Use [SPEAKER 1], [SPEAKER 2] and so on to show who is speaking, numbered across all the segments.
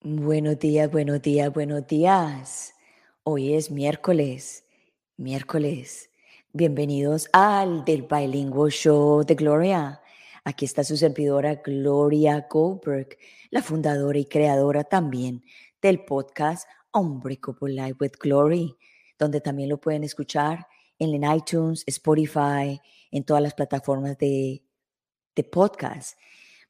[SPEAKER 1] Buenos días, buenos días, buenos días. Hoy es miércoles, miércoles. Bienvenidos al del Bilingual Show de Gloria. Aquí está su servidora Gloria Goldberg, la fundadora y creadora también del podcast Unbreakable Life with Glory, donde también lo pueden escuchar en iTunes, Spotify, en todas las plataformas de, de podcast.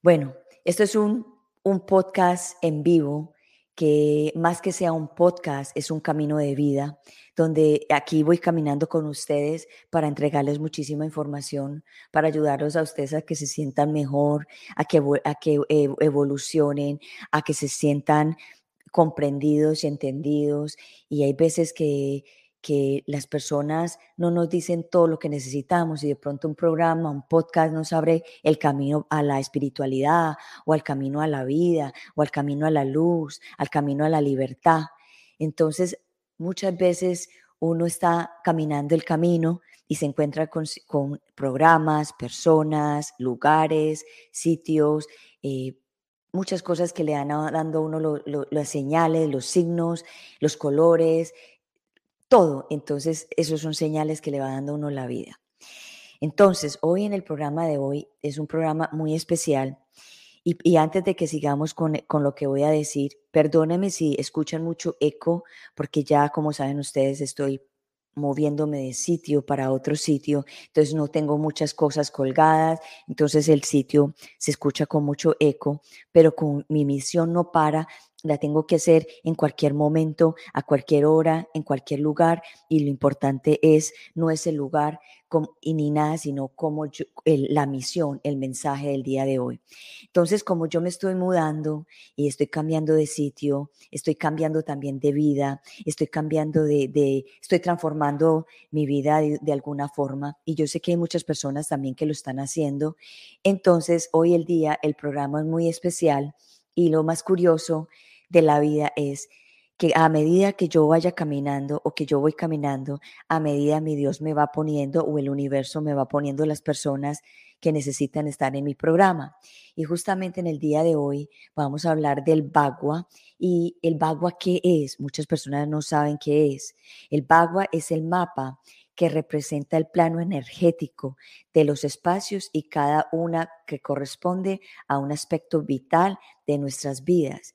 [SPEAKER 1] Bueno, esto es un, un podcast en vivo que más que sea un podcast, es un camino de vida, donde aquí voy caminando con ustedes para entregarles muchísima información, para ayudarlos a ustedes a que se sientan mejor, a que, a que evolucionen, a que se sientan comprendidos y entendidos. Y hay veces que que las personas no nos dicen todo lo que necesitamos y de pronto un programa, un podcast nos abre el camino a la espiritualidad o al camino a la vida o al camino a la luz, al camino a la libertad. Entonces, muchas veces uno está caminando el camino y se encuentra con, programas, personas, lugares, sitios, eh, muchas cosas que le dan dando a uno las señales, los signos, los colores, todo. Entonces, esos son señales que le va dando uno la vida. Entonces, hoy en el programa de hoy es un programa muy especial. Y, antes de que sigamos con, con, lo que voy a decir, perdónenme si escuchan mucho eco, porque ya, como saben ustedes, estoy moviéndome de sitio para otro sitio, entonces no tengo muchas cosas colgadas, entonces el sitio se escucha con mucho eco, pero con mi misión no para la tengo que hacer en cualquier momento, a cualquier hora, en cualquier lugar, y lo importante es, no es el lugar y ni nada, sino como la misión, el mensaje del día de hoy. Entonces, como yo me estoy mudando y estoy cambiando de sitio, estoy cambiando también de vida, estoy cambiando de, estoy transformando mi vida de alguna forma, y yo sé que hay muchas personas también que lo están haciendo. Entonces, hoy el día, el programa es muy especial y lo más curioso de la vida es que a medida que yo vaya caminando o que yo voy caminando, a medida mi Dios me va poniendo o el universo me va poniendo las personas que necesitan estar en mi programa. Y justamente en el día de hoy vamos a hablar del Bagua. ¿Y el Bagua qué es? Muchas personas no saben qué es. El Bagua es el mapa que representa el plano energético de los espacios y cada una que corresponde a un aspecto vital de nuestras vidas.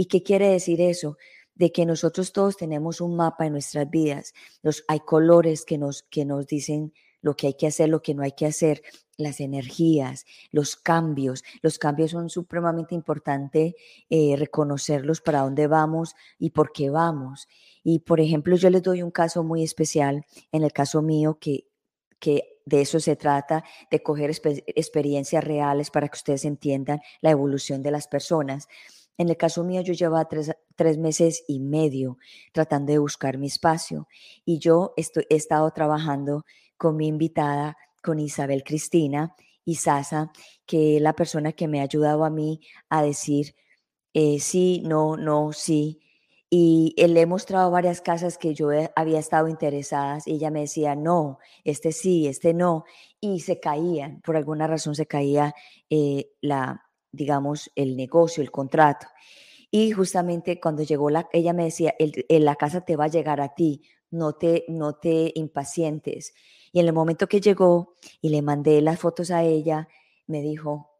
[SPEAKER 1] ¿Y qué quiere decir eso? De que nosotros todos tenemos un mapa en nuestras vidas. Hay colores que nos, que nos dicen lo que hay que hacer, lo que no hay que hacer, las energías, los cambios. Los cambios son supremamente importantes eh, reconocerlos para dónde vamos y por qué vamos. Y por ejemplo, yo les doy un caso muy especial, en el caso mío, que, que de eso se trata, de coger experiencias reales para que ustedes entiendan la evolución de las personas. En el caso mío, yo llevaba tres, meses y medio tratando de buscar mi espacio y yo estoy, he estado trabajando con mi invitada, con Isabel Cristina y Sasa, que es la persona que me ha ayudado a mí a decir eh, sí, no, no, sí. Y le he mostrado varias casas que yo había estado interesadas y ella me decía, no, este sí, este no. Y se caían, por alguna razón se caía eh, la, digamos, el negocio, el contrato. Y justamente cuando llegó la, ella me decía, el, la casa te va a llegar a ti, no te, no te impacientes. Y en el momento que llegó y le mandé las fotos a ella, me dijo,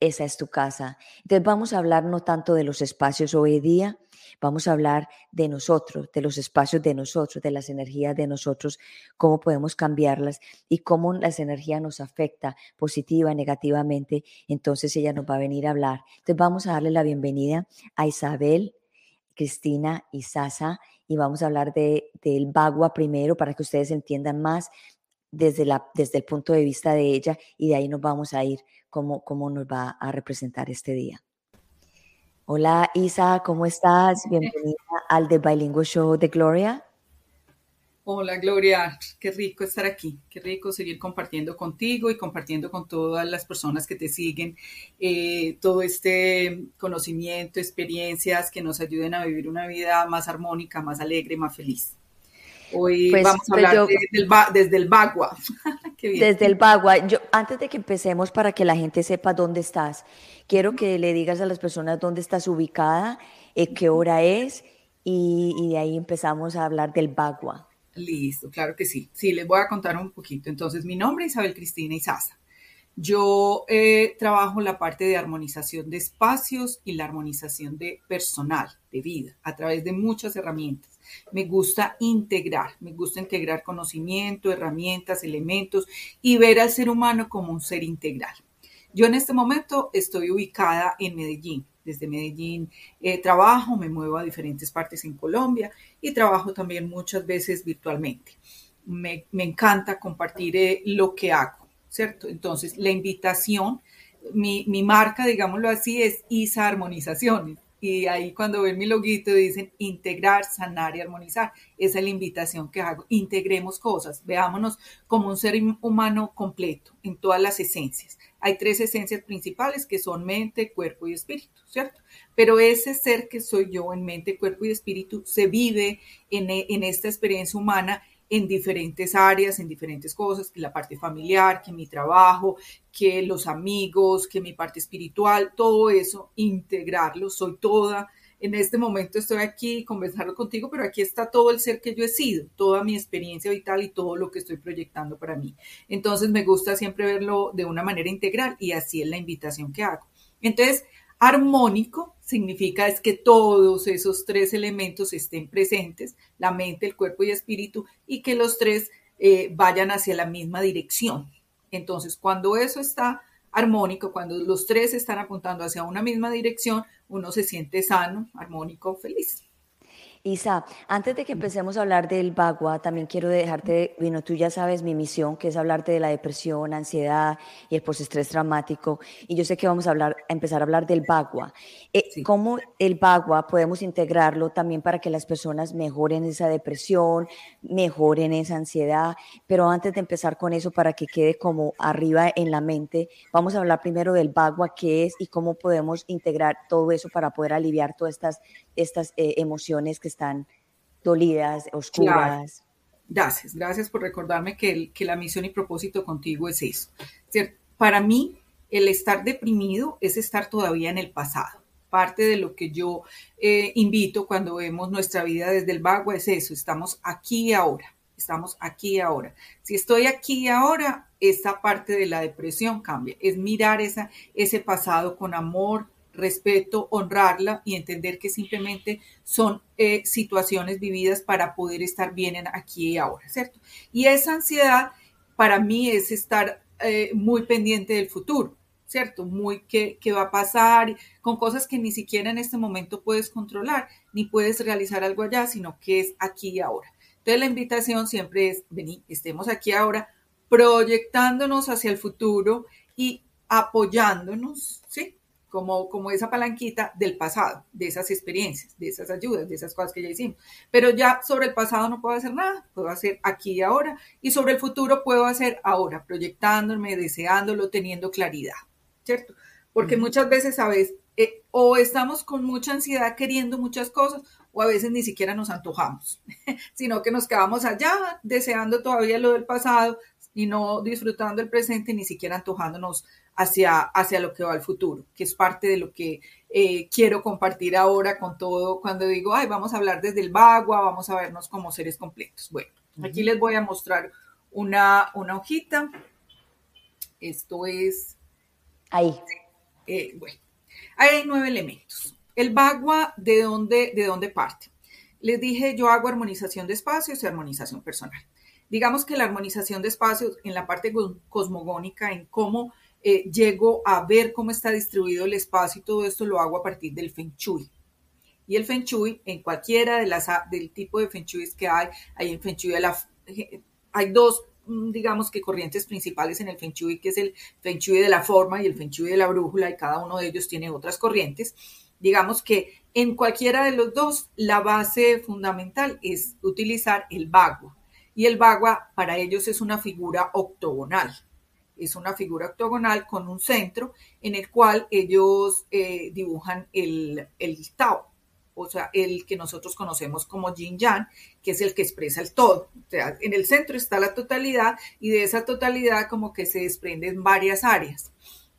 [SPEAKER 1] esa es tu casa. Entonces vamos a hablar no tanto de los espacios hoy día, vamos a hablar de nosotros, de los espacios de nosotros, de las energías de nosotros, cómo podemos cambiarlas y cómo las energías nos afecta positiva, negativamente. Entonces ella nos va a venir a hablar. Entonces vamos a darle la bienvenida a Isabel, Cristina y Sasa y vamos a hablar de, del Bagua primero para que ustedes entiendan más desde, la, desde el punto de vista de ella y de ahí nos vamos a ir cómo, cómo nos va a representar este día. Hola Isa, ¿cómo estás? Bienvenida al The Bilingual Show de Gloria.
[SPEAKER 2] Hola Gloria, qué rico estar aquí, qué rico seguir compartiendo contigo y compartiendo con todas las personas que te siguen eh, todo este conocimiento, experiencias que nos ayuden a vivir una vida más armónica, más alegre, más feliz. Hoy pues, vamos a pues hablar desde el Bagua.
[SPEAKER 1] desde el Bagua. Yo, antes de que empecemos, para que la gente sepa dónde estás, quiero que le digas a las personas dónde estás ubicada, eh, qué hora es, y, y, de ahí empezamos a hablar del Bagua.
[SPEAKER 2] Listo, claro que sí. Sí, les voy a contar un poquito. Entonces, mi nombre es Isabel Cristina Isaza. Yo eh, trabajo la parte de armonización de espacios y la armonización de personal, de vida, a través de muchas herramientas. Me gusta integrar, me gusta integrar conocimiento, herramientas, elementos y ver al ser humano como un ser integral. Yo en este momento estoy ubicada en Medellín. Desde Medellín eh, trabajo, me muevo a diferentes partes en Colombia y trabajo también muchas veces virtualmente. Me, encanta compartir eh, lo que hago ¿cierto? Entonces, la invitación, mi, marca, digámoslo así, es ISA Armonizaciones. Y ahí cuando ven mi loguito dicen integrar, sanar y armonizar. Esa es la invitación que hago. Integremos cosas, veámonos como un ser humano completo en todas las esencias. Hay tres esencias principales que son mente, cuerpo y espíritu, ¿cierto? Pero ese ser que soy yo en mente, cuerpo y espíritu se vive en, en esta experiencia humana en diferentes áreas, en diferentes cosas, que la parte familiar, que mi trabajo, que los amigos, que mi parte espiritual, todo eso, integrarlo, soy toda. En este momento estoy aquí conversando contigo, pero aquí está todo el ser que yo he sido, toda mi experiencia vital y todo lo que estoy proyectando para mí. Entonces me gusta siempre verlo de una manera integral y así es la invitación que hago. Entonces, Armónico significa es que todos esos tres elementos estén presentes, la mente, el cuerpo y espíritu, y que los tres eh, vayan hacia la misma dirección. Entonces, cuando eso está armónico, cuando los tres están apuntando hacia una misma dirección, uno se siente sano, armónico, feliz.
[SPEAKER 1] Isa, antes de que empecemos a hablar del Bagua, también quiero dejarte, bueno, tú ya sabes mi misión, que es hablarte de la depresión, ansiedad y el postestrés traumático. Y yo sé que vamos a hablar, empezar a hablar del Bagua. Eh, ¿Cómo el Bagua podemos integrarlo también para que las personas mejoren esa depresión, mejoren esa ansiedad? Pero antes de empezar con eso, para que quede como arriba en la mente, vamos a hablar primero del Bagua, qué es y cómo podemos integrar todo eso para poder aliviar todas estas, estas eh, emociones que están dolidas, oscuras.
[SPEAKER 2] Gracias, gracias por recordarme que, que, la misión y propósito contigo es eso. Para mí, el estar deprimido es estar todavía en el pasado. Parte de lo que yo eh, invito cuando vemos nuestra vida desde el vago es eso, estamos aquí ahora, estamos aquí ahora. Si estoy aquí ahora, esa parte de la depresión cambia, es mirar esa, ese pasado con amor, respeto, honrarla y entender que simplemente son eh, situaciones vividas para poder estar bien en aquí y ahora, ¿cierto? Y esa ansiedad para mí es estar eh, muy pendiente del futuro, ¿cierto? Muy qué, va a pasar, con cosas que ni siquiera en este momento puedes controlar, ni puedes realizar algo allá, sino que es aquí y ahora. Entonces la invitación siempre es, vení, estemos aquí ahora, proyectándonos hacia el futuro y apoyándonos, ¿sí? Como, esa palanquita del pasado, de esas experiencias, de esas ayudas, de esas cosas que ya hicimos. Pero ya sobre el pasado no puedo hacer nada, puedo hacer aquí y ahora, y sobre el futuro puedo hacer ahora, proyectándome, deseándolo, teniendo claridad, ¿cierto? Porque muchas veces, ¿sabes? Eh, o estamos con mucha ansiedad queriendo muchas cosas, o a veces ni siquiera nos antojamos, sino que nos quedamos allá deseando todavía lo del pasado y no disfrutando el presente, ni siquiera antojándonos hacia, hacia lo que va al futuro, que es parte de lo que eh, quiero compartir ahora con todo cuando digo, ay, vamos a hablar desde el bagua, vamos a vernos como seres completos. Bueno, aquí les voy a mostrar una, una hojita. Esto es...
[SPEAKER 1] Ahí.
[SPEAKER 2] Eh, bueno, hay nueve elementos. El bagua, ¿de dónde, ¿de dónde parte? Les dije, yo hago armonización de espacios y armonización personal. Digamos que la armonización de espacios en la parte cosmogónica, en cómo eh, llego a ver cómo está distribuido el espacio y todo esto lo hago a partir del Feng Shui. Y el Feng Shui, en cualquiera de las del tipo de Feng Shui que hay, hay en Feng Shui la, hay dos mm, digamos que corrientes principales en el Feng Shui, que es el Feng Shui de la forma y el Feng Shui de la brújula, y cada uno de ellos tiene otras corrientes. Digamos que en cualquiera de los dos, la base fundamental es utilizar el bagua. Y el bagua para ellos es una figura octogonal es una figura octogonal con un centro en el cual ellos eh, dibujan el, el Tao. o sea, el que nosotros conocemos como yin yang, que es el que expresa el todo. O sea, en el centro está la totalidad y de esa totalidad como que se desprenden varias áreas.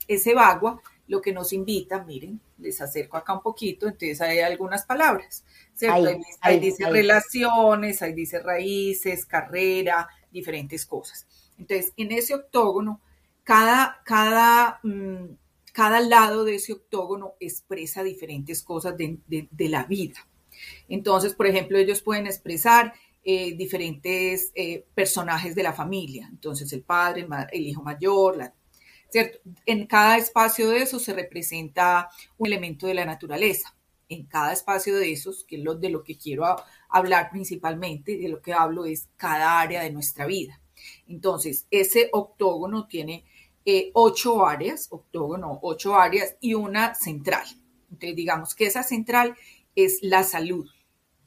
[SPEAKER 2] Ese bagua lo que nos invita, miren, les acerco acá un poquito, entonces hay algunas palabras, ¿cierto? Ahí, dice relaciones, ahí dice raíces, carrera, diferentes cosas. Entonces, en ese octógono, cada, cada, mm, cada lado de ese octógono expresa diferentes cosas de, la vida. Entonces, por ejemplo, ellos pueden expresar eh, diferentes eh, personajes de la familia. Entonces, el padre, el, el hijo mayor, la ¿cierto? En cada espacio de esos se representa un elemento de la naturaleza. En cada espacio de esos, que es lo, de lo que quiero hablar principalmente, de lo que hablo es cada área de nuestra vida. Entonces, ese octógono tiene eh, ocho áreas, octógono, ocho áreas y una central. Entonces, digamos que esa central es la salud.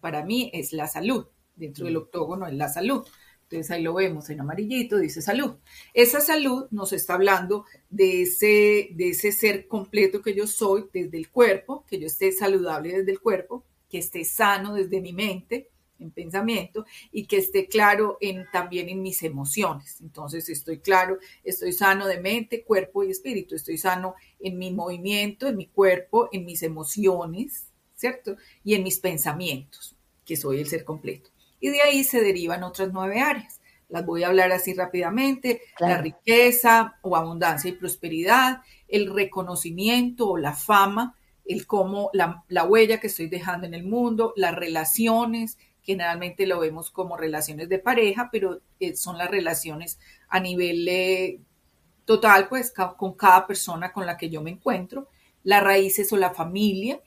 [SPEAKER 2] Para mí es la salud. Dentro del octógono es la salud. Entonces ahí lo vemos en amarillito, dice salud. Esa salud nos está hablando de ese, de ese ser completo que yo soy desde el cuerpo, que yo esté saludable desde el cuerpo, que esté sano desde mi mente, en pensamiento, y que esté claro en, también en mis emociones. Entonces estoy claro, estoy sano de mente, cuerpo y espíritu, estoy sano en mi movimiento, en mi cuerpo, en mis emociones, ¿cierto? Y en mis pensamientos, que soy el ser completo y de ahí se derivan otras nueve áreas. Las voy a hablar así rápidamente. La riqueza o abundancia y prosperidad, el reconocimiento o la fama, el cómo, la, huella que estoy dejando en el mundo, las relaciones, generalmente lo vemos como relaciones de pareja, pero eh, son las relaciones a nivel eh, total, pues con cada persona con la que yo me encuentro, las raíces o la familia,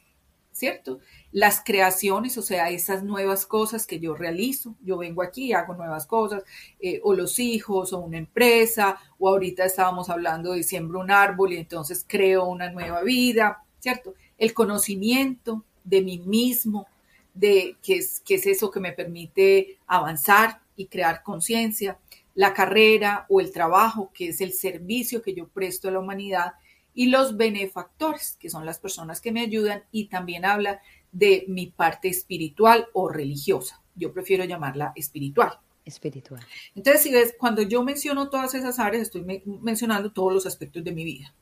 [SPEAKER 2] ¿cierto? las creaciones, o sea, esas nuevas cosas que yo realizo. Yo vengo aquí, hago nuevas cosas, eh, o los hijos, o una empresa, o ahorita estábamos hablando de siembro un árbol y entonces creo una nueva vida, ¿cierto? El conocimiento de mí mismo, de qué es, qué es eso que me permite avanzar y crear conciencia, la carrera o el trabajo, que es el servicio que yo presto a la humanidad, y los benefactores, que son las personas que me ayudan, y también habla de mi parte espiritual o religiosa. Yo prefiero llamarla espiritual.
[SPEAKER 1] Espiritual.
[SPEAKER 2] Entonces, si ves, cuando yo menciono todas esas áreas, estoy mencionando todos los aspectos de mi vida.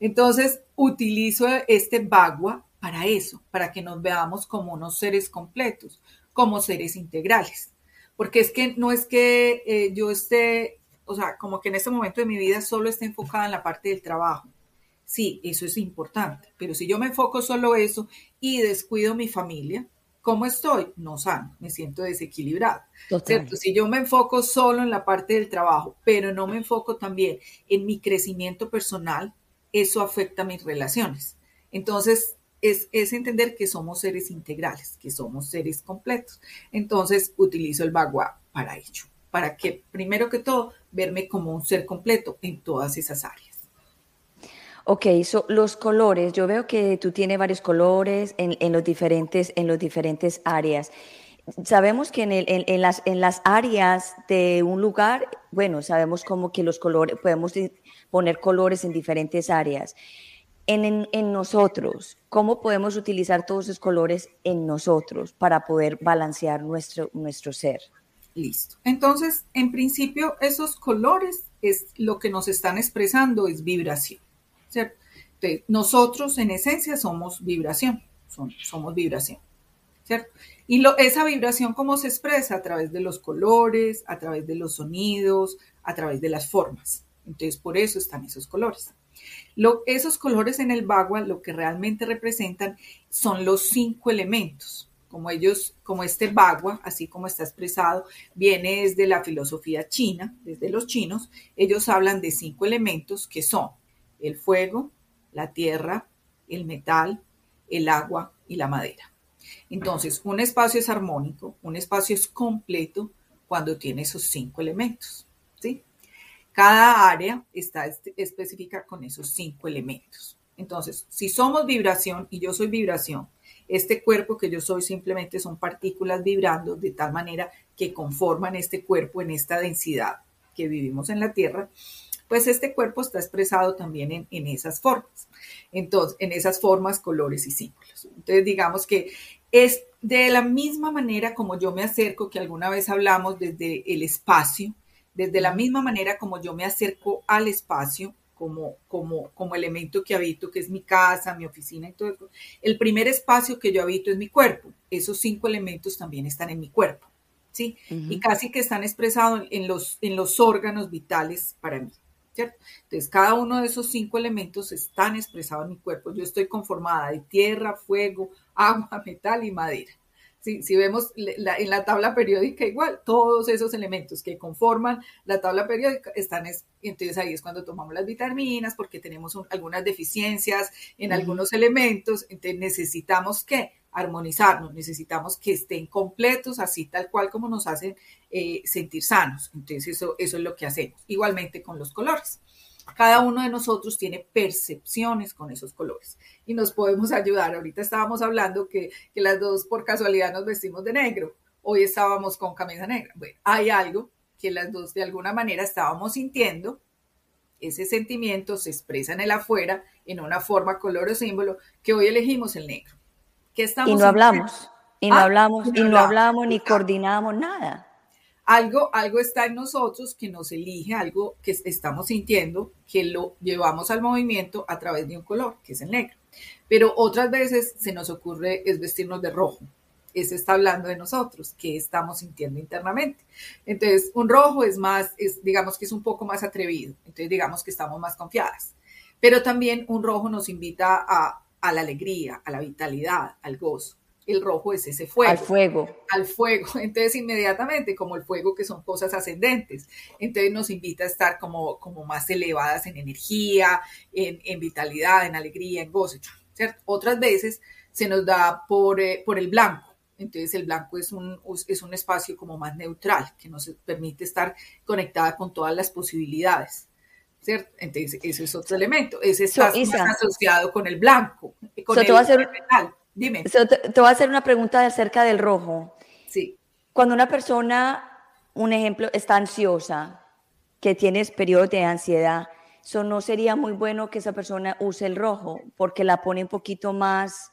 [SPEAKER 2] Entonces, utilizo este bagua para eso, para que nos veamos como unos seres completos, como seres integrales. Porque es que no es que eh, yo esté, o sea, como que en este momento de mi vida solo esté enfocada en la parte del trabajo. Sí, eso es importante, pero si yo me enfoco solo eso y descuido mi familia, ¿cómo estoy? No sano, me siento desequilibrado. ¿cierto? Si yo me enfoco solo en la parte del trabajo, pero no me enfoco también en mi crecimiento personal, eso afecta mis relaciones. Entonces, es, es, entender que somos seres integrales, que somos seres completos. Entonces, utilizo el bagua para ello, para que, primero que todo, verme como un ser completo en todas esas áreas.
[SPEAKER 1] Ok, so, los colores, yo veo que tú tienes varios colores en, los, diferentes, en los diferentes áreas. Sabemos que en, en, las, en las áreas de un lugar, bueno, sabemos como que los colores, podemos poner colores en diferentes áreas. En, nosotros, ¿cómo podemos utilizar todos esos colores en nosotros para poder balancear nuestro, nuestro ser?
[SPEAKER 2] Listo. Entonces, en principio, esos colores es lo que nos están expresando, es vibración. nosotros en esencia somos vibración, somos vibración, ¿cierto? Y lo, esa vibración, ¿cómo se expresa? A través de los colores, a través de los sonidos, a través de las formas. Entonces, por eso están esos colores. Esos colores en el bagua lo que realmente representan son los cinco elementos. Como ellos, como este bagua, así como está expresado, viene desde la filosofía china, desde los chinos, ellos hablan de cinco elementos que son el fuego, la tierra, el metal, el agua y la madera. Entonces, un espacio es armónico, un espacio es completo cuando tiene esos cinco elementos. ¿sí? Cada área está específica con esos cinco elementos. Entonces, si somos vibración y yo soy vibración, este cuerpo que yo soy simplemente son partículas vibrando de tal manera que conforman este cuerpo en esta densidad que vivimos en la Tierra pues este cuerpo está expresado también en, en esas formas. Entonces, en esas formas, colores y símbolos. Entonces, digamos que es de la misma manera como yo me acerco, que alguna vez hablamos desde el espacio, desde la misma manera como yo me acerco al espacio, como, como, como elemento que habito, que es mi casa, mi oficina y todo eso. El primer espacio que yo habito es mi cuerpo. Esos cinco elementos también están en mi cuerpo, ¿sí? Y casi que están expresados en los, en los órganos vitales para mí. ¿Cierto? Entonces, cada uno de esos cinco elementos están expresados en mi cuerpo. Yo estoy conformada de tierra, fuego, agua, metal y madera. Si, vemos en la tabla periódica igual, todos esos elementos que conforman la tabla periódica están, entonces ahí es cuando tomamos las vitaminas porque tenemos algunas deficiencias en algunos elementos, entonces necesitamos que armonizarnos, necesitamos que estén completos, así tal cual como nos hacen eh, sentir sanos. Entonces eso, eso es lo que hacemos. Igualmente con los colores. Cada uno de nosotros tiene percepciones con esos colores y nos podemos ayudar. Ahorita estábamos hablando que, que las dos por casualidad nos vestimos de negro. Hoy estábamos con camisa negra. Bueno, hay algo que las dos de alguna manera estábamos sintiendo. Ese sentimiento se expresa en el afuera en una forma, color o símbolo que hoy elegimos el negro.
[SPEAKER 1] ¿Qué estamos y no hablamos, y no ah, hablamos, y no hablamos, ni coordinamos nada.
[SPEAKER 2] Algo, algo está en nosotros que nos elige, algo que estamos sintiendo, que lo llevamos al movimiento a través de un color, que es el negro. Pero otras veces se nos ocurre es vestirnos de rojo. Ese está hablando de nosotros, que estamos sintiendo internamente. Entonces, un rojo es más, es, digamos que es un poco más atrevido. Entonces, digamos que estamos más confiadas. Pero también un rojo nos invita a, a la alegría, a la vitalidad, al gozo el rojo es ese fuego.
[SPEAKER 1] Al fuego.
[SPEAKER 2] Al fuego. Entonces, inmediatamente, como el fuego, que son cosas ascendentes, entonces nos invita a estar como, como más elevadas en energía, en, vitalidad, en alegría, en gozo. ¿cierto? Otras veces se nos da por, eh, por el blanco. Entonces, el blanco es un, es un espacio como más neutral, que nos permite estar conectada con todas las posibilidades. ¿Cierto? Entonces, ese es otro elemento. Ese está asociado con el blanco, con el
[SPEAKER 1] Dime. te, voy a hacer una pregunta acerca del rojo.
[SPEAKER 2] Sí.
[SPEAKER 1] Cuando una persona, un ejemplo, está ansiosa, que tienes periodos de ansiedad, eso no sería muy bueno que esa persona use el rojo porque la pone un poquito más,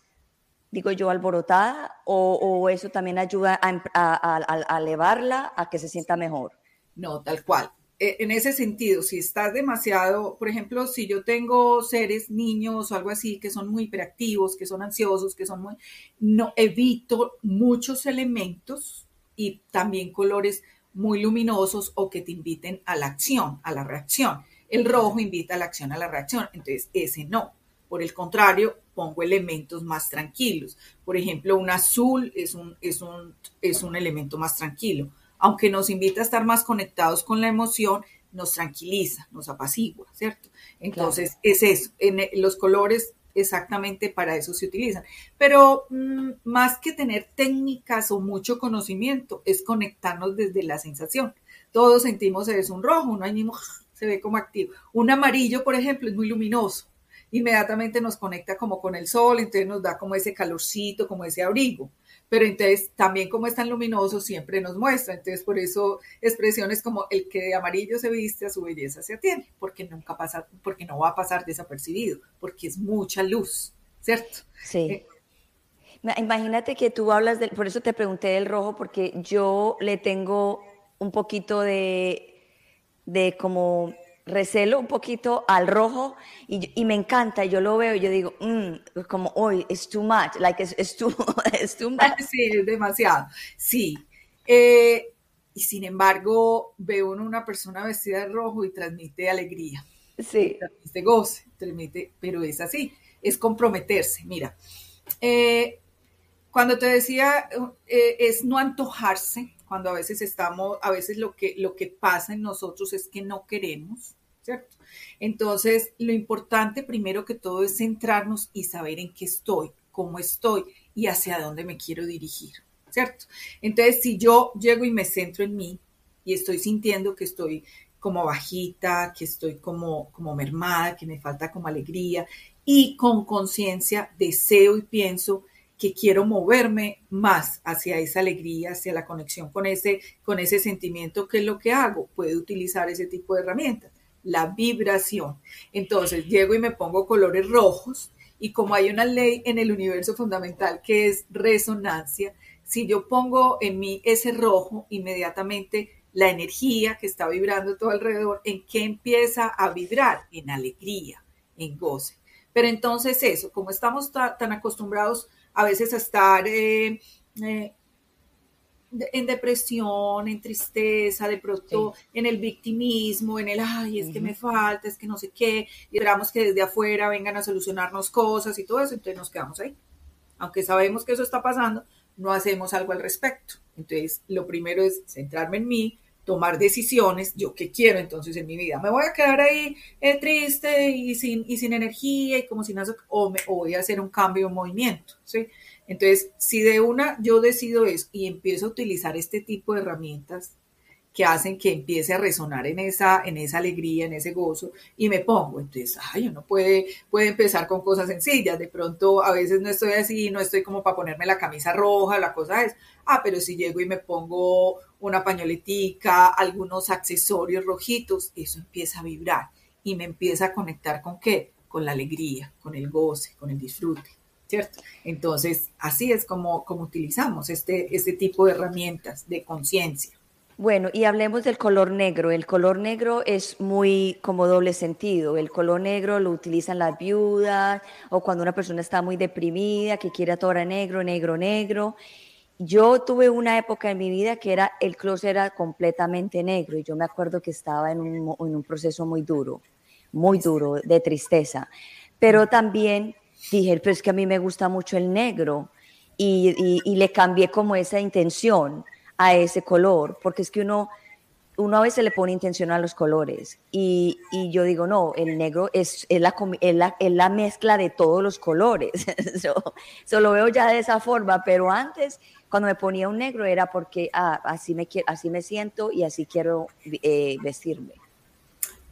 [SPEAKER 1] digo yo, alborotada o, eso también ayuda a elevarla a que se sienta mejor.
[SPEAKER 2] No, tal cual. Eh, en ese sentido, si estás demasiado, por ejemplo, si yo tengo seres, niños o algo así, que son muy hiperactivos, que son ansiosos, que son muy, no, evito muchos elementos y también colores muy luminosos o que te inviten a la acción, a la reacción. El rojo invita a la acción, a la reacción, entonces ese no. Por el contrario, pongo elementos más tranquilos. Por ejemplo, un azul es un, es un, es un elemento más tranquilo aunque nos invita a estar más conectados con la emoción, nos tranquiliza, nos apacigua, ¿cierto? Entonces, es eso, en los colores exactamente para eso se utilizan. Pero mm, más que tener técnicas o mucho conocimiento, es conectarnos desde la sensación. Todos sentimos es un rojo, un mismo se ve como activo. Un amarillo, por ejemplo, es muy luminoso. Inmediatamente nos conecta como con el sol, entonces nos da como ese calorcito, como ese abrigo pero entonces también como es tan luminoso siempre nos muestra, entonces por eso expresiones como el que de amarillo se viste a su belleza se atiene, porque nunca pasa, porque no va a pasar desapercibido, porque es mucha luz, ¿cierto?
[SPEAKER 1] Sí. Eh, Imagínate que tú hablas del, por eso te pregunté del rojo, porque yo le tengo un poquito de, de como recelo un poquito al rojo y, y, me encanta, yo lo veo y yo digo, mm, como hoy, es too much, like es too, too much.
[SPEAKER 2] Sí, es demasiado, sí. Eh, y sin embargo, veo una persona vestida de rojo y transmite alegría.
[SPEAKER 1] Sí.
[SPEAKER 2] Transmite goce, transmite, pero es así, es comprometerse. Mira, eh, cuando te decía, eh, es no antojarse, cuando a veces estamos, a veces lo que, lo que pasa en nosotros es que no queremos, ¿cierto? Entonces, lo importante primero que todo es centrarnos y saber en qué estoy, cómo estoy y hacia dónde me quiero dirigir, ¿cierto? Entonces, si yo llego y me centro en mí y estoy sintiendo que estoy como bajita, que estoy como, como mermada, que me falta como alegría y con conciencia deseo y pienso que quiero moverme más hacia esa alegría, hacia la conexión con ese, con ese sentimiento, ¿qué es lo que hago? Puedo utilizar ese tipo de herramientas la vibración. Entonces, llego y me pongo colores rojos y como hay una ley en el universo fundamental que es resonancia, si yo pongo en mí ese rojo, inmediatamente la energía que está vibrando todo alrededor, ¿en qué empieza a vibrar? En alegría, en goce. Pero entonces eso, como estamos tan acostumbrados a veces a estar eh, eh, en depresión, en tristeza, de pronto en el victimismo, en el, ay, es que me falta, es que no sé qué, y esperamos que desde afuera vengan a solucionarnos cosas y todo eso, entonces nos quedamos ahí. Aunque sabemos que eso está pasando, no hacemos algo al respecto. Entonces, lo primero es centrarme en mí, tomar decisiones, yo qué quiero entonces en mi vida. Me voy a quedar ahí eh, triste y sin, y sin energía y como si nada, o, me, o voy a hacer un cambio, un movimiento, ¿sí? Entonces, si de una yo decido eso y empiezo a utilizar este tipo de herramientas que hacen que empiece a resonar en esa, en esa alegría, en ese gozo, y me pongo, entonces, ay, uno puede, puede empezar con cosas sencillas, de pronto a veces no estoy así, no estoy como para ponerme la camisa roja, la cosa es, ah, pero si llego y me pongo una pañoletica, algunos accesorios rojitos, eso empieza a vibrar y me empieza a conectar con qué? Con la alegría, con el goce, con el disfrute. ¿Cierto? Entonces, así es como, como utilizamos este, este tipo de herramientas de conciencia.
[SPEAKER 1] Bueno, y hablemos del color negro. El color negro es muy como doble sentido. El color negro lo utilizan las viudas o cuando una persona está muy deprimida, que quiere todo negro, negro, negro. Yo tuve una época en mi vida que era el closet era completamente negro y yo me acuerdo que estaba en un, en un proceso muy duro, muy duro de tristeza. Pero también dije, pero es que a mí me gusta mucho el negro y, le cambié como esa intención a ese color, porque es que uno, uno a veces le pone intención a los colores y, yo digo, no, el negro es, es, la, es, la, mezcla de todos los colores. Eso lo veo ya de esa forma, pero antes, cuando me ponía un negro era porque ah, así, me, así me siento y así quiero eh, vestirme.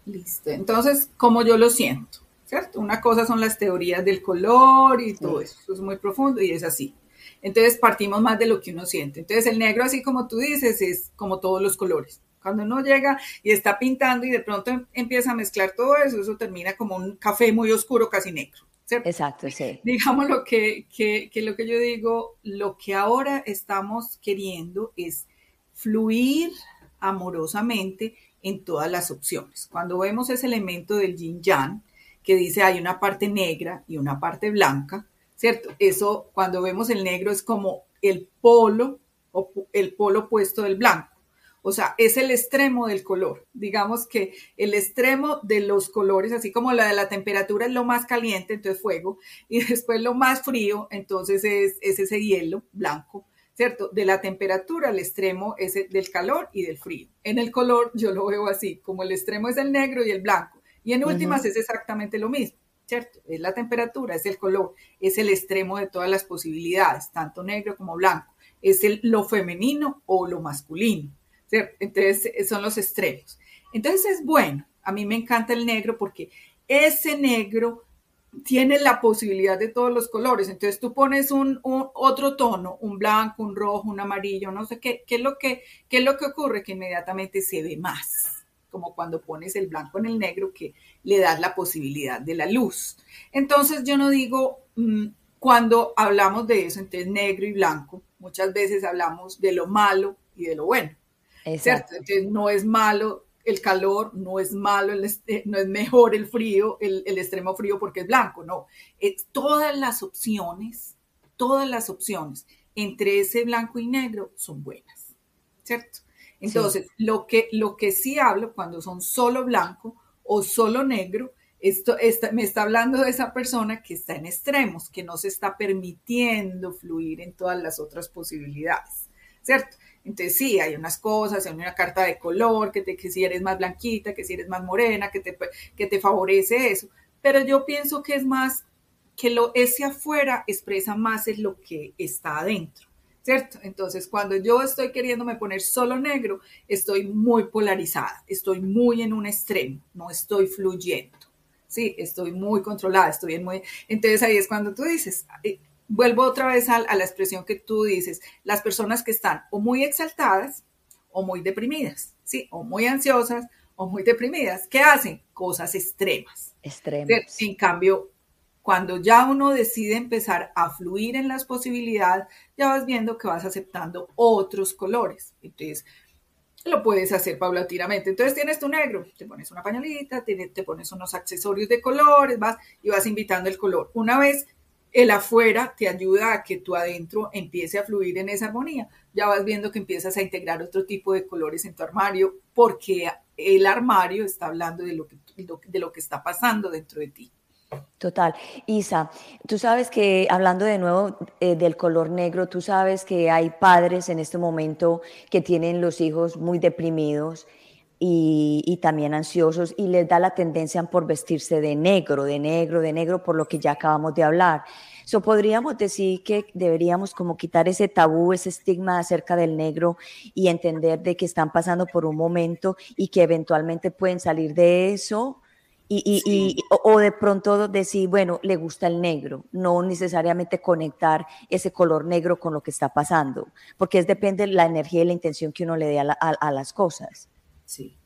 [SPEAKER 2] Listo, entonces, como yo lo siento. ¿Cierto? Una cosa son las teorías del color y todo eso, eso es muy profundo y es así. Entonces partimos más de lo que uno siente. Entonces el negro, así como tú dices, es como todos los colores. Cuando uno llega y está pintando y de pronto empieza a mezclar todo eso, eso termina como un café muy oscuro, casi negro. ¿cierto?
[SPEAKER 1] Exacto, sí.
[SPEAKER 2] Digamos lo que, que, que lo que yo digo, lo que ahora estamos queriendo es fluir amorosamente en todas las opciones. Cuando vemos ese elemento del yin yang, que dice hay una parte negra y una parte blanca, ¿cierto? Eso cuando vemos el negro es como el polo, el polo opuesto del blanco. O sea, es el extremo del color. Digamos que el extremo de los colores, así como la de la temperatura es lo más caliente, entonces fuego, y después lo más frío, entonces es, ese hielo blanco, ¿cierto? De la temperatura, el extremo es del calor y del frío. En el color yo lo veo así, como el extremo es el negro y el blanco. Y en últimas es exactamente lo mismo, ¿cierto? Es la temperatura, es el color, es el extremo de todas las posibilidades, tanto negro como blanco. Es el, lo femenino o lo masculino, ¿cierto? Entonces son los extremos. Entonces es bueno, a mí me encanta el negro porque ese negro tiene la posibilidad de todos los colores. Entonces tú pones un, otro tono, un blanco, un rojo, un amarillo, no sé qué, qué es lo que, qué es lo que ocurre que inmediatamente se ve más como cuando pones el blanco en el negro, que le das la posibilidad de la luz. Entonces yo no digo, mm, cuando hablamos de eso, entonces negro y blanco, muchas veces hablamos de lo malo y de lo bueno. ¿cierto? Entonces no es malo el calor, no es malo, el, no es mejor el frío, el, extremo frío porque es blanco, no. todas las opciones, todas las opciones entre ese blanco y negro son buenas, ¿cierto? Entonces, lo, que, lo que sí hablo cuando son solo blanco o solo negro, esto me está hablando de esa persona que está en extremos, que no se está permitiendo fluir en todas las otras posibilidades, ¿cierto? Entonces sí, hay unas cosas, hay una carta de color, que, te, que si eres más blanquita, que si eres más morena, que te, que te favorece eso, pero yo pienso que es más que lo ese afuera expresa más es lo que está adentro. ¿Cierto? Entonces, cuando yo estoy queriéndome poner solo negro, estoy muy polarizada, estoy muy en un extremo, no estoy fluyendo, ¿sí? Estoy muy controlada, estoy en muy... Entonces ahí es cuando tú dices, eh, vuelvo otra vez a, la expresión que tú dices, las personas que están o muy exaltadas o muy deprimidas, ¿sí? O muy ansiosas o muy deprimidas. ¿Qué hacen? Cosas extremas.
[SPEAKER 1] Extremas.
[SPEAKER 2] En cambio, cuando ya uno decide empezar a fluir en las posibilidades, ya vas viendo que vas aceptando otros colores. Entonces, lo puedes hacer paulatinamente. Entonces tienes tu negro, te pones una pañalita, te, pones unos accesorios de colores, vas y vas invitando el color. Una vez el afuera te ayuda a que tu adentro empiece a fluir en esa armonía. Ya vas viendo que empiezas a integrar otro tipo de colores en tu armario porque el armario está hablando de lo que está pasando dentro de ti.
[SPEAKER 1] Total. Isa, tú sabes que, hablando de nuevo eh, del color negro, tú sabes que hay padres en este momento que tienen los hijos muy deprimidos y, y, también ansiosos y les da la tendencia por vestirse de negro, de negro, de negro, por lo que ya acabamos de hablar. So, podríamos decir que deberíamos como quitar ese tabú, ese estigma acerca del negro y entender de que están pasando por un momento y que eventualmente pueden salir de eso y, y, o de pronto decir, bueno, le gusta el negro, no necesariamente conectar ese color negro con lo que está pasando, porque es depende de la energía y la intención que uno le dé a, a, las cosas.
[SPEAKER 2] Sí.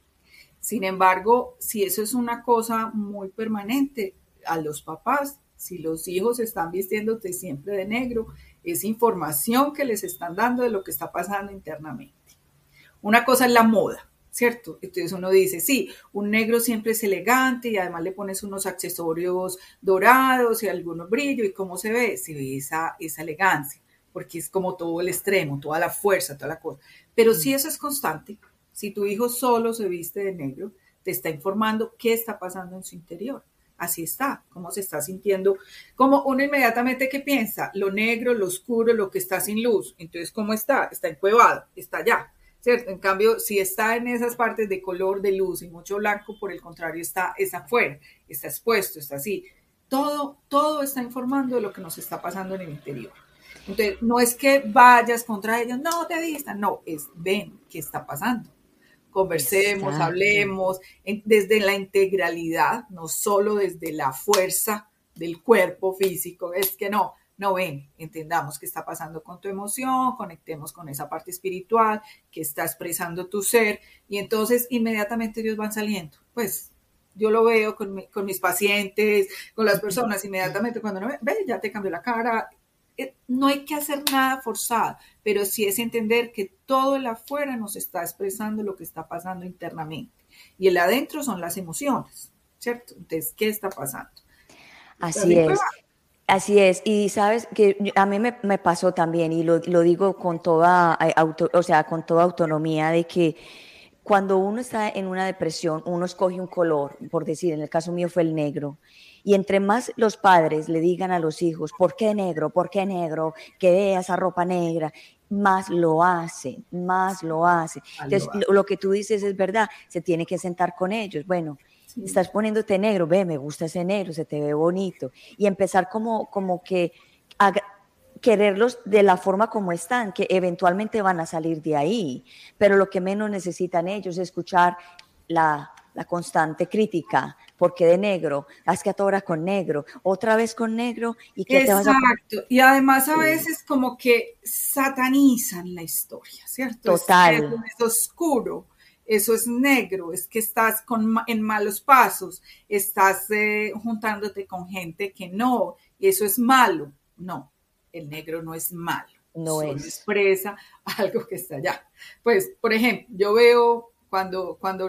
[SPEAKER 2] Sin embargo, si eso es una cosa muy permanente, a los papás, si los hijos están vistiéndote siempre de negro, es información que les están dando de lo que está pasando internamente. Una cosa es la moda, ¿cierto? Entonces uno dice, sí, un negro siempre es elegante y además le pones unos accesorios dorados y algunos brillos y cómo se ve, se ve esa, esa elegancia, porque es como todo el extremo, toda la fuerza, toda la cosa. Pero si eso es constante, si tu hijo solo se viste de negro, te está informando qué está pasando en su interior. Así está, cómo se está sintiendo, como uno inmediatamente que piensa, lo negro, lo oscuro, lo que está sin luz. Entonces, ¿cómo está? Está encuevado, está allá ¿cierto? En cambio, si está en esas partes de color, de luz y mucho blanco, por el contrario, está, es afuera, está expuesto, está así. Todo, todo está informando de lo que nos está pasando en el interior. Entonces, no es que vayas contra ellos, no te vistan, no, es ven qué está pasando. Conversemos, hablemos desde la integralidad, no solo desde la fuerza del cuerpo físico, es que no, no ven, entendamos qué está pasando con tu emoción, conectemos con esa parte espiritual que está expresando tu ser y entonces inmediatamente ellos van saliendo. Pues yo lo veo con, mis pacientes, con las personas, inmediatamente cuando no ve, ve, ya te cambió la cara. Eh, no hay que hacer nada forzado, pero sí es entender que todo el afuera nos está expresando lo que está pasando internamente. Y el adentro son las emociones, ¿cierto? Entonces, ¿qué está pasando?
[SPEAKER 1] Así es. Así es, y sabes que a mí me, pasó también, y lo, digo con toda, eh, o sea, con toda autonomía, de que cuando uno está en una depresión, uno escoge un color, por decir, en el caso mío fue el negro, y entre más los padres le digan a los hijos, ¿por qué negro? ¿Por qué negro? Que vea esa ropa negra, más lo hace, más lo hace. Entonces, lo que tú dices es verdad, se tiene que sentar con ellos. Bueno, Estás poniéndote negro, ve, me gusta ese negro, se te ve bonito. Y empezar como, como que a quererlos de la forma como están, que eventualmente van a salir de ahí. Pero lo que menos necesitan ellos es escuchar la, la constante crítica. ¿Por qué de negro? Haz que ahora con negro, otra vez con negro y que
[SPEAKER 2] te vas a... Y además a veces como que satanizan la historia, ¿cierto?
[SPEAKER 1] Total.
[SPEAKER 2] es oscuro eso es negro, es que estás con, en malos pasos, estás eh, juntándote con gente que no, eso es malo. No, el negro no es malo.
[SPEAKER 1] No
[SPEAKER 2] es. expresa algo que está allá. Pues, por ejemplo, yo veo cuando, cuando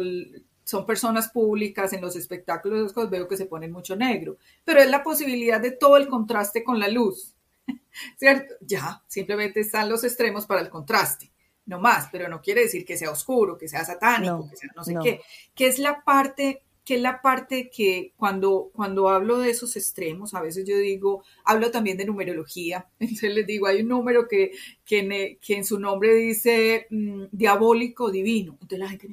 [SPEAKER 2] son personas públicas en los espectáculos, veo que se ponen mucho negro, pero es la posibilidad de todo el contraste con la luz, ¿cierto? Ya, simplemente están los extremos para el contraste no más, pero no quiere decir que sea oscuro, que sea satánico, que sea no sé qué, que es la parte que es la parte que cuando, cuando hablo de esos extremos, a veces yo digo, hablo también de numerología, entonces les digo, hay un número que, que, en, su nombre dice mm, diabólico divino, entonces la gente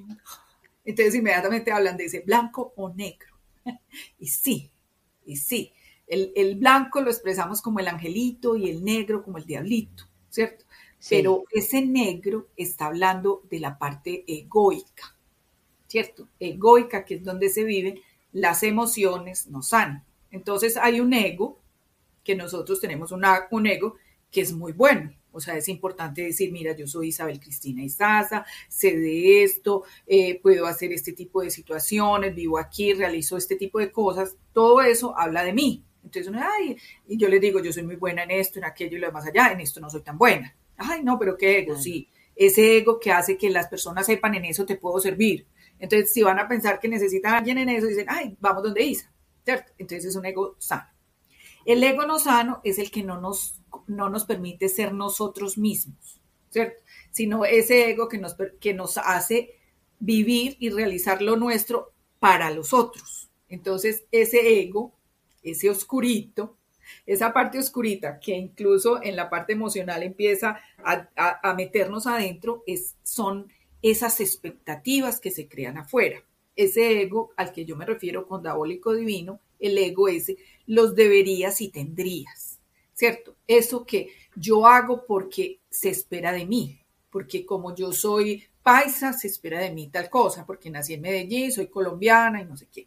[SPEAKER 2] entonces inmediatamente hablan de ese blanco o negro, y sí, y sí, el, el blanco lo expresamos como el angelito y el negro como el diablito, ¿cierto? Pero ese negro está hablando de la parte egoica, ¿cierto? Egoica, que es donde se viven las emociones no sanas. Entonces hay un ego, que nosotros tenemos un ego que es muy bueno, O sea, es importante decir, mira, yo soy Isabel Cristina Izaza, sé de esto, eh, puedo hacer este tipo de situaciones, vivo aquí, realizo este tipo de cosas. Todo eso habla de mí. Entonces, ay, yo les digo, yo soy muy buena en esto, en aquello y lo demás allá, en esto no soy tan buena. Ay, no, pero qué ego, sí. Ese ego que hace que las personas sepan en eso te puedo servir. Entonces, si van a pensar que necesitan a alguien en eso, dicen, ay, vamos donde Isa, ¿cierto? Entonces es un ego sano. El ego no sano es el que no nos, no nos permite ser nosotros mismos, ¿cierto? Sino ese ego que nos, que nos hace vivir y realizar lo nuestro para los otros. Entonces, ese ego, ese oscurito, esa parte oscurita que incluso en la parte emocional empieza a, meternos adentro, es, son esas expectativas que se crean afuera. Ese ego al que yo me refiero con diabólico divino, el ego ese, los deberías y tendrías, ¿cierto? Eso que yo hago porque se espera de mí, porque como yo soy paisa, se espera de mí tal cosa, porque nací en Medellín, soy colombiana y no sé qué.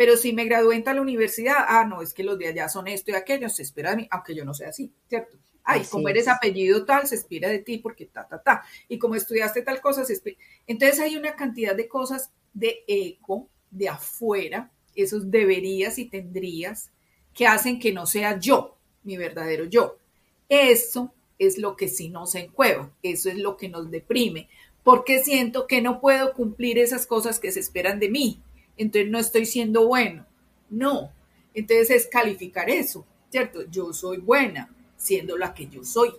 [SPEAKER 2] Pero si me gradué en tal universidad, ah, no, es que los de allá son esto y aquello, se espera de mí, aunque yo no sea así, ¿cierto? Ay, como eres apellido tal, se espera de ti porque ta, ta, ta. Y como estudiaste tal cosa, se espera. Entonces hay una cantidad de cosas de eco, de afuera, esos deberías y tendrías, que hacen que no sea yo, mi verdadero yo. Eso es lo que sí nos encueva, eso es lo que nos deprime, porque siento que no puedo cumplir esas cosas que se esperan de mí, entonces no estoy siendo bueno. No, entonces es calificar eso, ¿cierto? Yo soy buena, siendo la que yo soy.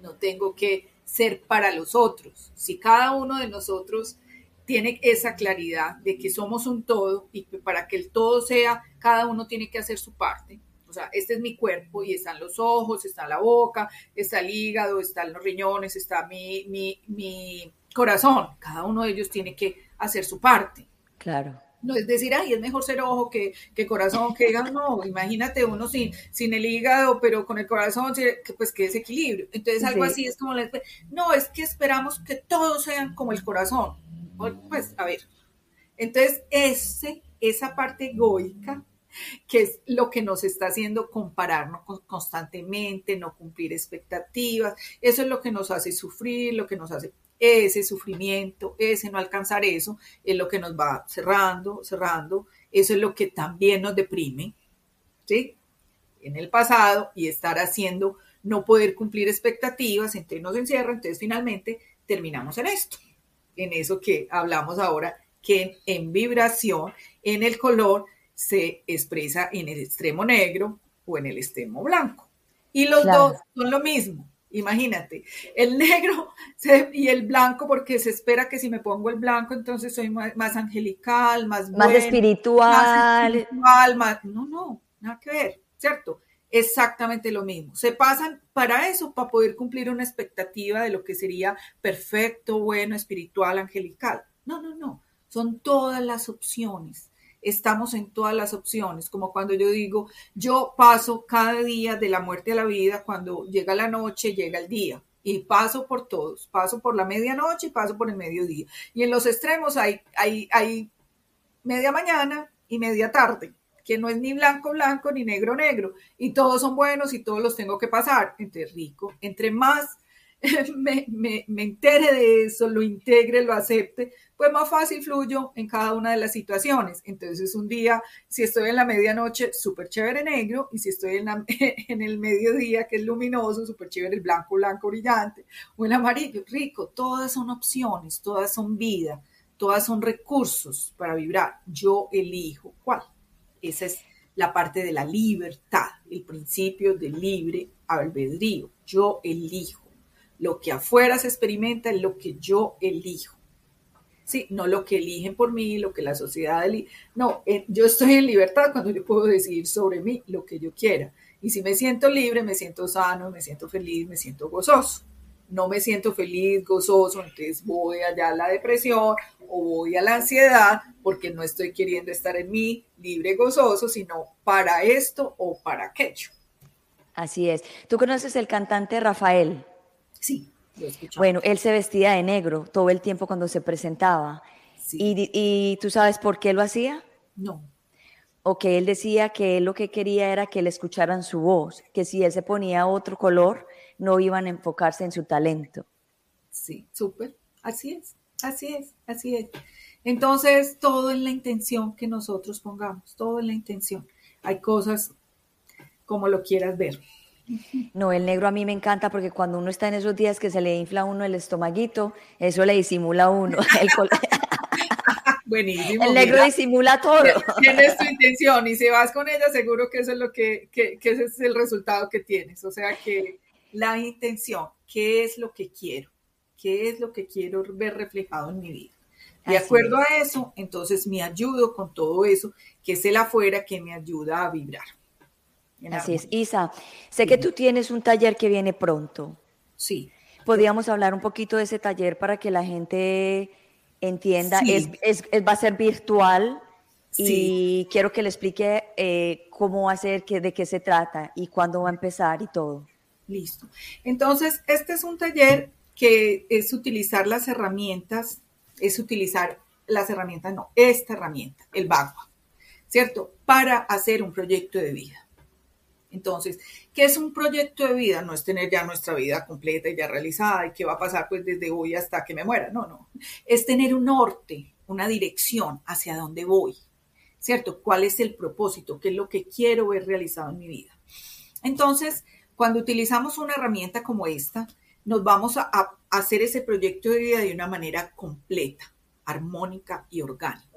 [SPEAKER 2] No tengo que ser para los otros. Si cada uno de nosotros tiene esa claridad de que somos un todo y que para que el todo sea, cada uno tiene que hacer su parte. O sea, este es mi cuerpo y están los ojos, está la boca, está el hígado, están los riñones, está mi, mi, mi corazón. Cada uno de ellos tiene que hacer su parte.
[SPEAKER 1] Claro.
[SPEAKER 2] No es decir, ay, es mejor ser ojo que, que corazón, que hígado. No, imagínate uno sin, sin el hígado, pero con el corazón, pues que es equilibrio. Entonces, algo así es como, no, es que esperamos que todos sean como el corazón. Pues, a ver. Entonces, ese, esa parte egoica, que es lo que nos está haciendo compararnos constantemente, no cumplir expectativas, eso es lo que nos hace sufrir, lo que nos hace ese sufrimiento, ese no alcanzar eso, es lo que nos va cerrando, cerrando, eso es lo que también nos deprime, ¿sí? En el pasado y estar haciendo no poder cumplir expectativas, entonces nos encierra, entonces finalmente terminamos en esto, en eso que hablamos ahora, que en vibración, en el color, se expresa en el extremo negro o en el extremo blanco. Y los dos son lo mismo. Imagínate, el negro y el blanco, porque se espera que si me pongo el blanco, entonces soy más, angelical, más,
[SPEAKER 1] más espiritual.
[SPEAKER 2] Más No, no, nada que ver, ¿cierto? Exactamente lo mismo. Se pasan para eso, para poder cumplir una expectativa de lo que sería perfecto, bueno, espiritual, angelical. No, no, no. Son todas las opciones estamos en todas las opciones, como cuando yo digo, yo paso cada día de la muerte a la vida, cuando llega la noche, llega el día. Y paso por todos, paso por la medianoche y paso por el mediodía. Y en los extremos hay, hay, hay media mañana y media tarde, que no es ni blanco blanco ni negro negro. Y todos son buenos y todos los tengo que pasar. Entre rico, entre más me, me, me, entere de eso, lo integre, lo acepte, pues más fácil fluyo en cada una de las situaciones. Entonces un día, si estoy en la medianoche, súper chévere negro, y si estoy en, en el mediodía, que es luminoso, súper chévere el blanco, blanco brillante, o el amarillo, rico, todas son opciones, todas son vida, todas son recursos para vibrar. Yo elijo cuál. Esa es la parte de la libertad, el principio del libre albedrío. Yo elijo lo que afuera se experimenta es lo que yo elijo. Sí, no lo que eligen por mí, lo que la sociedad elige. No, eh, yo estoy en libertad cuando yo puedo decidir sobre mí lo que yo quiera. Y si me siento libre, me siento sano, me siento feliz, me siento gozoso. No me siento feliz, gozoso, entonces voy allá a la depresión o voy a la ansiedad porque no estoy queriendo estar en mí libre, gozoso, sino para esto o para aquello.
[SPEAKER 1] Así es. ¿Tú conoces el cantante Rafael?
[SPEAKER 2] Sí.
[SPEAKER 1] Bueno, él se vestía de negro todo el tiempo cuando se presentaba. ¿Y, ¿Y, tú sabes por qué lo hacía?
[SPEAKER 2] No.
[SPEAKER 1] O que él decía que él lo que quería era que le escucharan su voz, que si él se ponía otro color, no iban a enfocarse en su talento.
[SPEAKER 2] Sí, súper. Así es, así es, así es. Entonces, todo en la intención que nosotros pongamos, todo en la intención. Hay cosas como lo quieras ver.
[SPEAKER 1] No, el negro a mí me encanta porque cuando uno está en esos días que se le infla a uno el estomaguito, eso le disimula a uno. El
[SPEAKER 2] Buenísimo.
[SPEAKER 1] El negro disimula todo.
[SPEAKER 2] Tienes tu intención y si vas con ella, seguro que eso es lo que, que, que ese es el resultado que tienes. O sea que la intención, ¿qué es lo que quiero? ¿Qué es lo que quiero ver reflejado en mi vida? De acuerdo a eso, entonces me ayudo con todo eso, que es el afuera que me ayuda a vibrar.
[SPEAKER 1] Así es. Isa, sé que tú tienes un taller que viene pronto.
[SPEAKER 2] Sí.
[SPEAKER 1] Podríamos hablar un poquito de ese taller para que la gente entienda. Es, va a ser virtual y quiero que le explique eh, cómo va a ser, de qué se trata y cuándo va a empezar y todo.
[SPEAKER 2] Listo. Entonces, este es un taller que es utilizar las herramientas, es utilizar las herramientas, no, esta herramienta, el Bagua, ¿cierto? Para hacer un proyecto de vida. Entonces, ¿qué es un proyecto de vida? No es tener ya nuestra vida completa y ya realizada y qué va a pasar pues desde hoy hasta que me muera. No, no. Es tener un norte, una dirección hacia dónde voy, ¿cierto? ¿Cuál es el propósito? ¿Qué es lo que quiero ver realizado en mi vida? Entonces, cuando utilizamos una herramienta como esta, nos vamos a, hacer ese proyecto de vida de una manera completa, armónica y orgánica.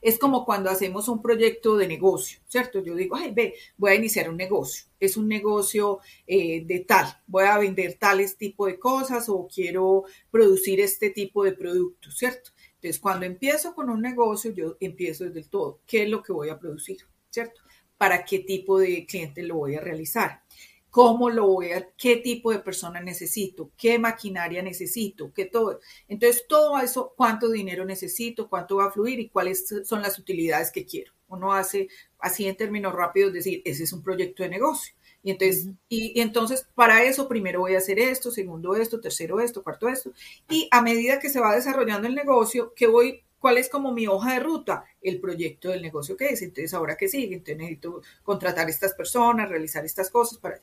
[SPEAKER 2] Es como cuando hacemos un proyecto de negocio, ¿cierto? Yo digo, ay, ve, voy a iniciar un negocio. Es un negocio eh, de tal, voy a vender tales tipo de cosas o quiero producir este tipo de productos, ¿cierto? Entonces, cuando empiezo con un negocio, yo empiezo desde el todo. ¿Qué es lo que voy a producir? ¿Cierto? ¿Para qué tipo de cliente lo voy a realizar? Cómo lo voy a, qué tipo de persona necesito, qué maquinaria necesito, qué todo. Entonces, todo eso, cuánto dinero necesito, cuánto va a fluir y cuáles son las utilidades que quiero. Uno hace así en términos rápidos decir, ese es un proyecto de negocio. Y entonces, y, entonces, para eso, primero voy a hacer esto, segundo esto, tercero esto, cuarto esto. Y a medida que se va desarrollando el negocio, ¿qué voy ¿Cuál es como mi hoja de ruta? El proyecto del negocio que es. Entonces, ahora que sigue, entonces necesito contratar estas personas, realizar estas cosas. Para...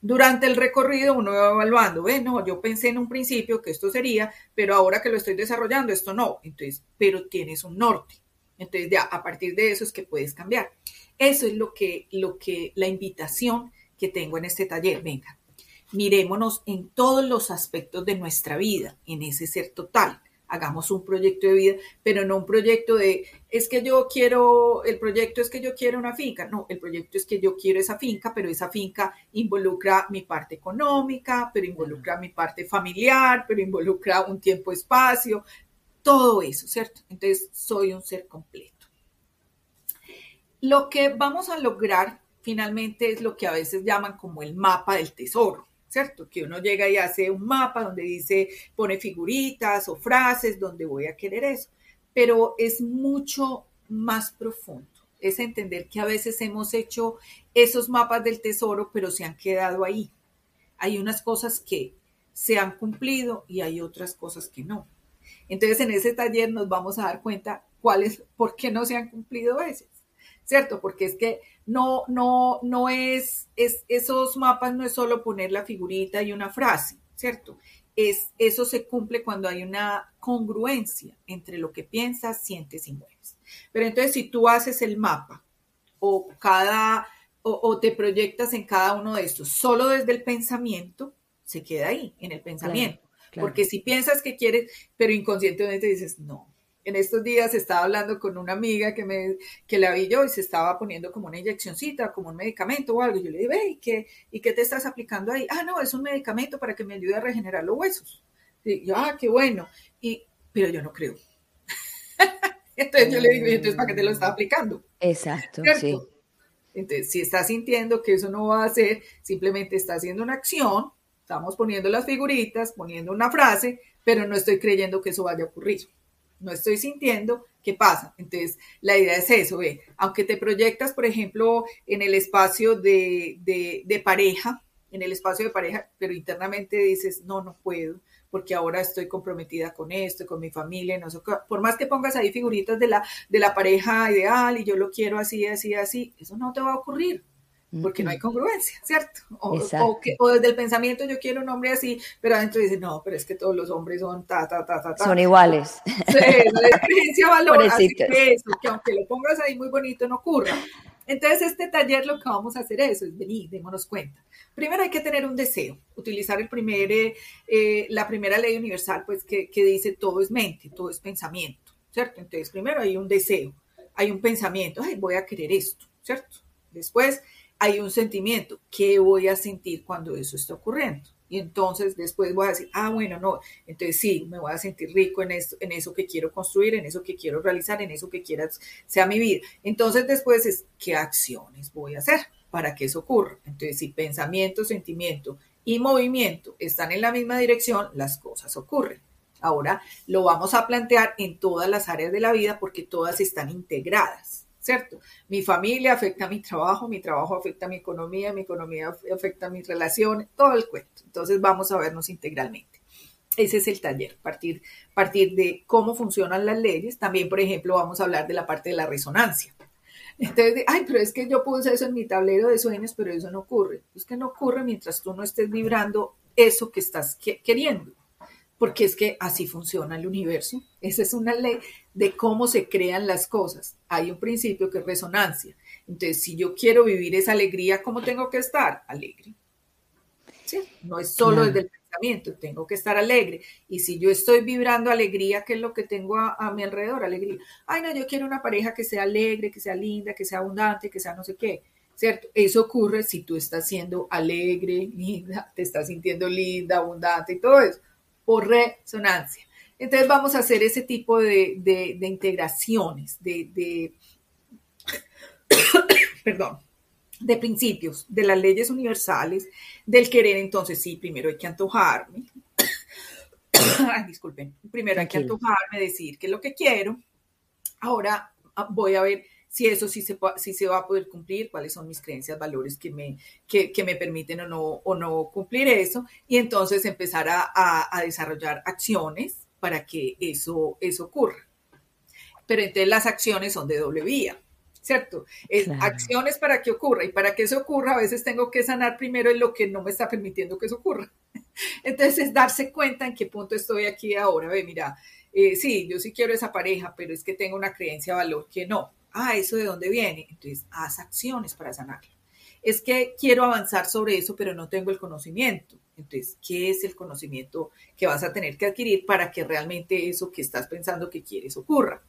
[SPEAKER 2] Durante el recorrido uno va evaluando, bueno, yo pensé en un principio que esto sería, pero ahora que lo estoy desarrollando, esto no. Entonces, pero tienes un norte. Entonces, ya a partir de eso es que puedes cambiar. Eso es lo que, lo que, la invitación que tengo en este taller. Venga, mirémonos en todos los aspectos de nuestra vida, en ese ser total hagamos un proyecto de vida, pero no un proyecto de, es que yo quiero, el proyecto es que yo quiero una finca, no, el proyecto es que yo quiero esa finca, pero esa finca involucra mi parte económica, pero involucra mi parte familiar, pero involucra un tiempo-espacio, todo eso, ¿cierto? Entonces, soy un ser completo. Lo que vamos a lograr finalmente es lo que a veces llaman como el mapa del tesoro. ¿Cierto? Que uno llega y hace un mapa donde dice, pone figuritas o frases donde voy a querer eso, pero es mucho más profundo. Es entender que a veces hemos hecho esos mapas del tesoro, pero se han quedado ahí. Hay unas cosas que se han cumplido y hay otras cosas que no. Entonces, en ese taller nos vamos a dar cuenta cuáles, por qué no se han cumplido veces. ¿Cierto? Porque es que no, no, no es, es, esos mapas no es solo poner la figurita y una frase, ¿cierto? Es, eso se cumple cuando hay una congruencia entre lo que piensas, sientes y mueves. Pero entonces, si tú haces el mapa o cada, o, te proyectas en cada uno de estos solo desde el pensamiento, se queda ahí, en el pensamiento. Porque si piensas que quieres, pero inconscientemente dices, no, en estos días estaba hablando con una amiga que, me, que la vi yo y se estaba poniendo como una inyeccióncita, como un medicamento o algo. Yo le dije, ¿y qué, ¿y qué te estás aplicando ahí? Ah, no, es un medicamento para que me ayude a regenerar los huesos. Y yo, ah, qué bueno. Y, pero yo no creo. entonces yo le digo, entonces para qué te lo está aplicando?
[SPEAKER 1] Exacto, sí.
[SPEAKER 2] Entonces, si estás sintiendo que eso no va a hacer, simplemente está haciendo una acción, estamos poniendo las figuritas, poniendo una frase, pero no estoy creyendo que eso vaya a ocurrir no estoy sintiendo, ¿qué pasa? Entonces, la idea es eso, ve, aunque te proyectas, por ejemplo, en el espacio de, de, pareja, en el espacio de pareja, pero internamente dices, no, no puedo, porque ahora estoy comprometida con esto, con mi familia, no sé, por más que pongas ahí figuritas de la, de la pareja ideal y yo lo quiero así, así, así, eso no te va a ocurrir. Porque no hay congruencia, ¿cierto? O, que, o, desde el pensamiento yo quiero un hombre así, pero adentro dice, no, pero es que todos los hombres son ta, ta, ta, ta, ta.
[SPEAKER 1] Son iguales.
[SPEAKER 2] Sí, la diferencia valor, así que eso, que aunque lo pongas ahí muy bonito, no ocurra. Entonces, este taller lo que vamos a hacer es, es venir, démonos cuenta. Primero hay que tener un deseo, utilizar el primer, eh, eh, la primera ley universal, pues que, que dice todo es mente, todo es pensamiento, ¿cierto? Entonces, primero hay un deseo, hay un pensamiento, ay, voy a querer esto, ¿cierto? Después hay un sentimiento, ¿qué voy a sentir cuando eso está ocurriendo? Y entonces después voy a decir, ah, bueno, no, entonces sí, me voy a sentir rico en, esto, en eso que quiero construir, en eso que quiero realizar, en eso que quiera sea mi vida. Entonces después es, ¿qué acciones voy a hacer para que eso ocurra? Entonces, si pensamiento, sentimiento y movimiento están en la misma dirección, las cosas ocurren. Ahora lo vamos a plantear en todas las áreas de la vida porque todas están integradas. ¿Cierto? Mi familia afecta a mi trabajo, mi trabajo afecta a mi economía, mi economía afecta a mis relaciones, todo el cuento. Entonces vamos a vernos integralmente. Ese es el taller, partir, partir de cómo funcionan las leyes. También, por ejemplo, vamos a hablar de la parte de la resonancia. Entonces, ay, pero es que yo puse eso en mi tablero de sueños, pero eso no ocurre. Es que no ocurre mientras tú no estés vibrando eso que estás queriendo porque es que así funciona el universo. Esa es una ley de cómo se crean las cosas. Hay un principio que es resonancia. Entonces, si yo quiero vivir esa alegría, ¿cómo tengo que estar? Alegre. ¿Sí? No es solo desde el pensamiento, tengo que estar alegre. Y si yo estoy vibrando alegría, ¿qué es lo que tengo a, a, mi alrededor? Alegría. Ay, no, yo quiero una pareja que sea alegre, que sea linda, que sea abundante, que sea no sé qué. ¿Cierto? Eso ocurre si tú estás siendo alegre, linda, te estás sintiendo linda, abundante y todo eso por resonancia. Entonces vamos a hacer ese tipo de, integraciones, de, perdón, de principios, de las leyes universales, del querer. Entonces, sí, primero hay que antojarme. disculpen, primero hay que antojarme, decir qué es lo que quiero. Ahora ah, voy a ver si eso sí se, si se va a poder cumplir, cuáles son mis creencias, valores que me, que, me permiten o no, o no cumplir eso, y entonces empezar a, desarrollar acciones para que eso, eso ocurra. Pero entonces las acciones son de doble vía. ¿cierto? Es acciones para que ocurra y para que eso ocurra a veces tengo que sanar primero en lo que no me está permitiendo que eso ocurra. Entonces es darse cuenta en qué punto estoy aquí ahora. Ve, mira, eh, sí, yo sí quiero esa pareja, pero es que tengo una creencia, valor que no ah, ¿eso de dónde viene? Entonces, haz acciones para sanarlo. Es que quiero avanzar sobre eso, pero no tengo el conocimiento. Entonces, ¿qué es el conocimiento que vas a tener que adquirir para que realmente eso que estás pensando que quieres ocurra?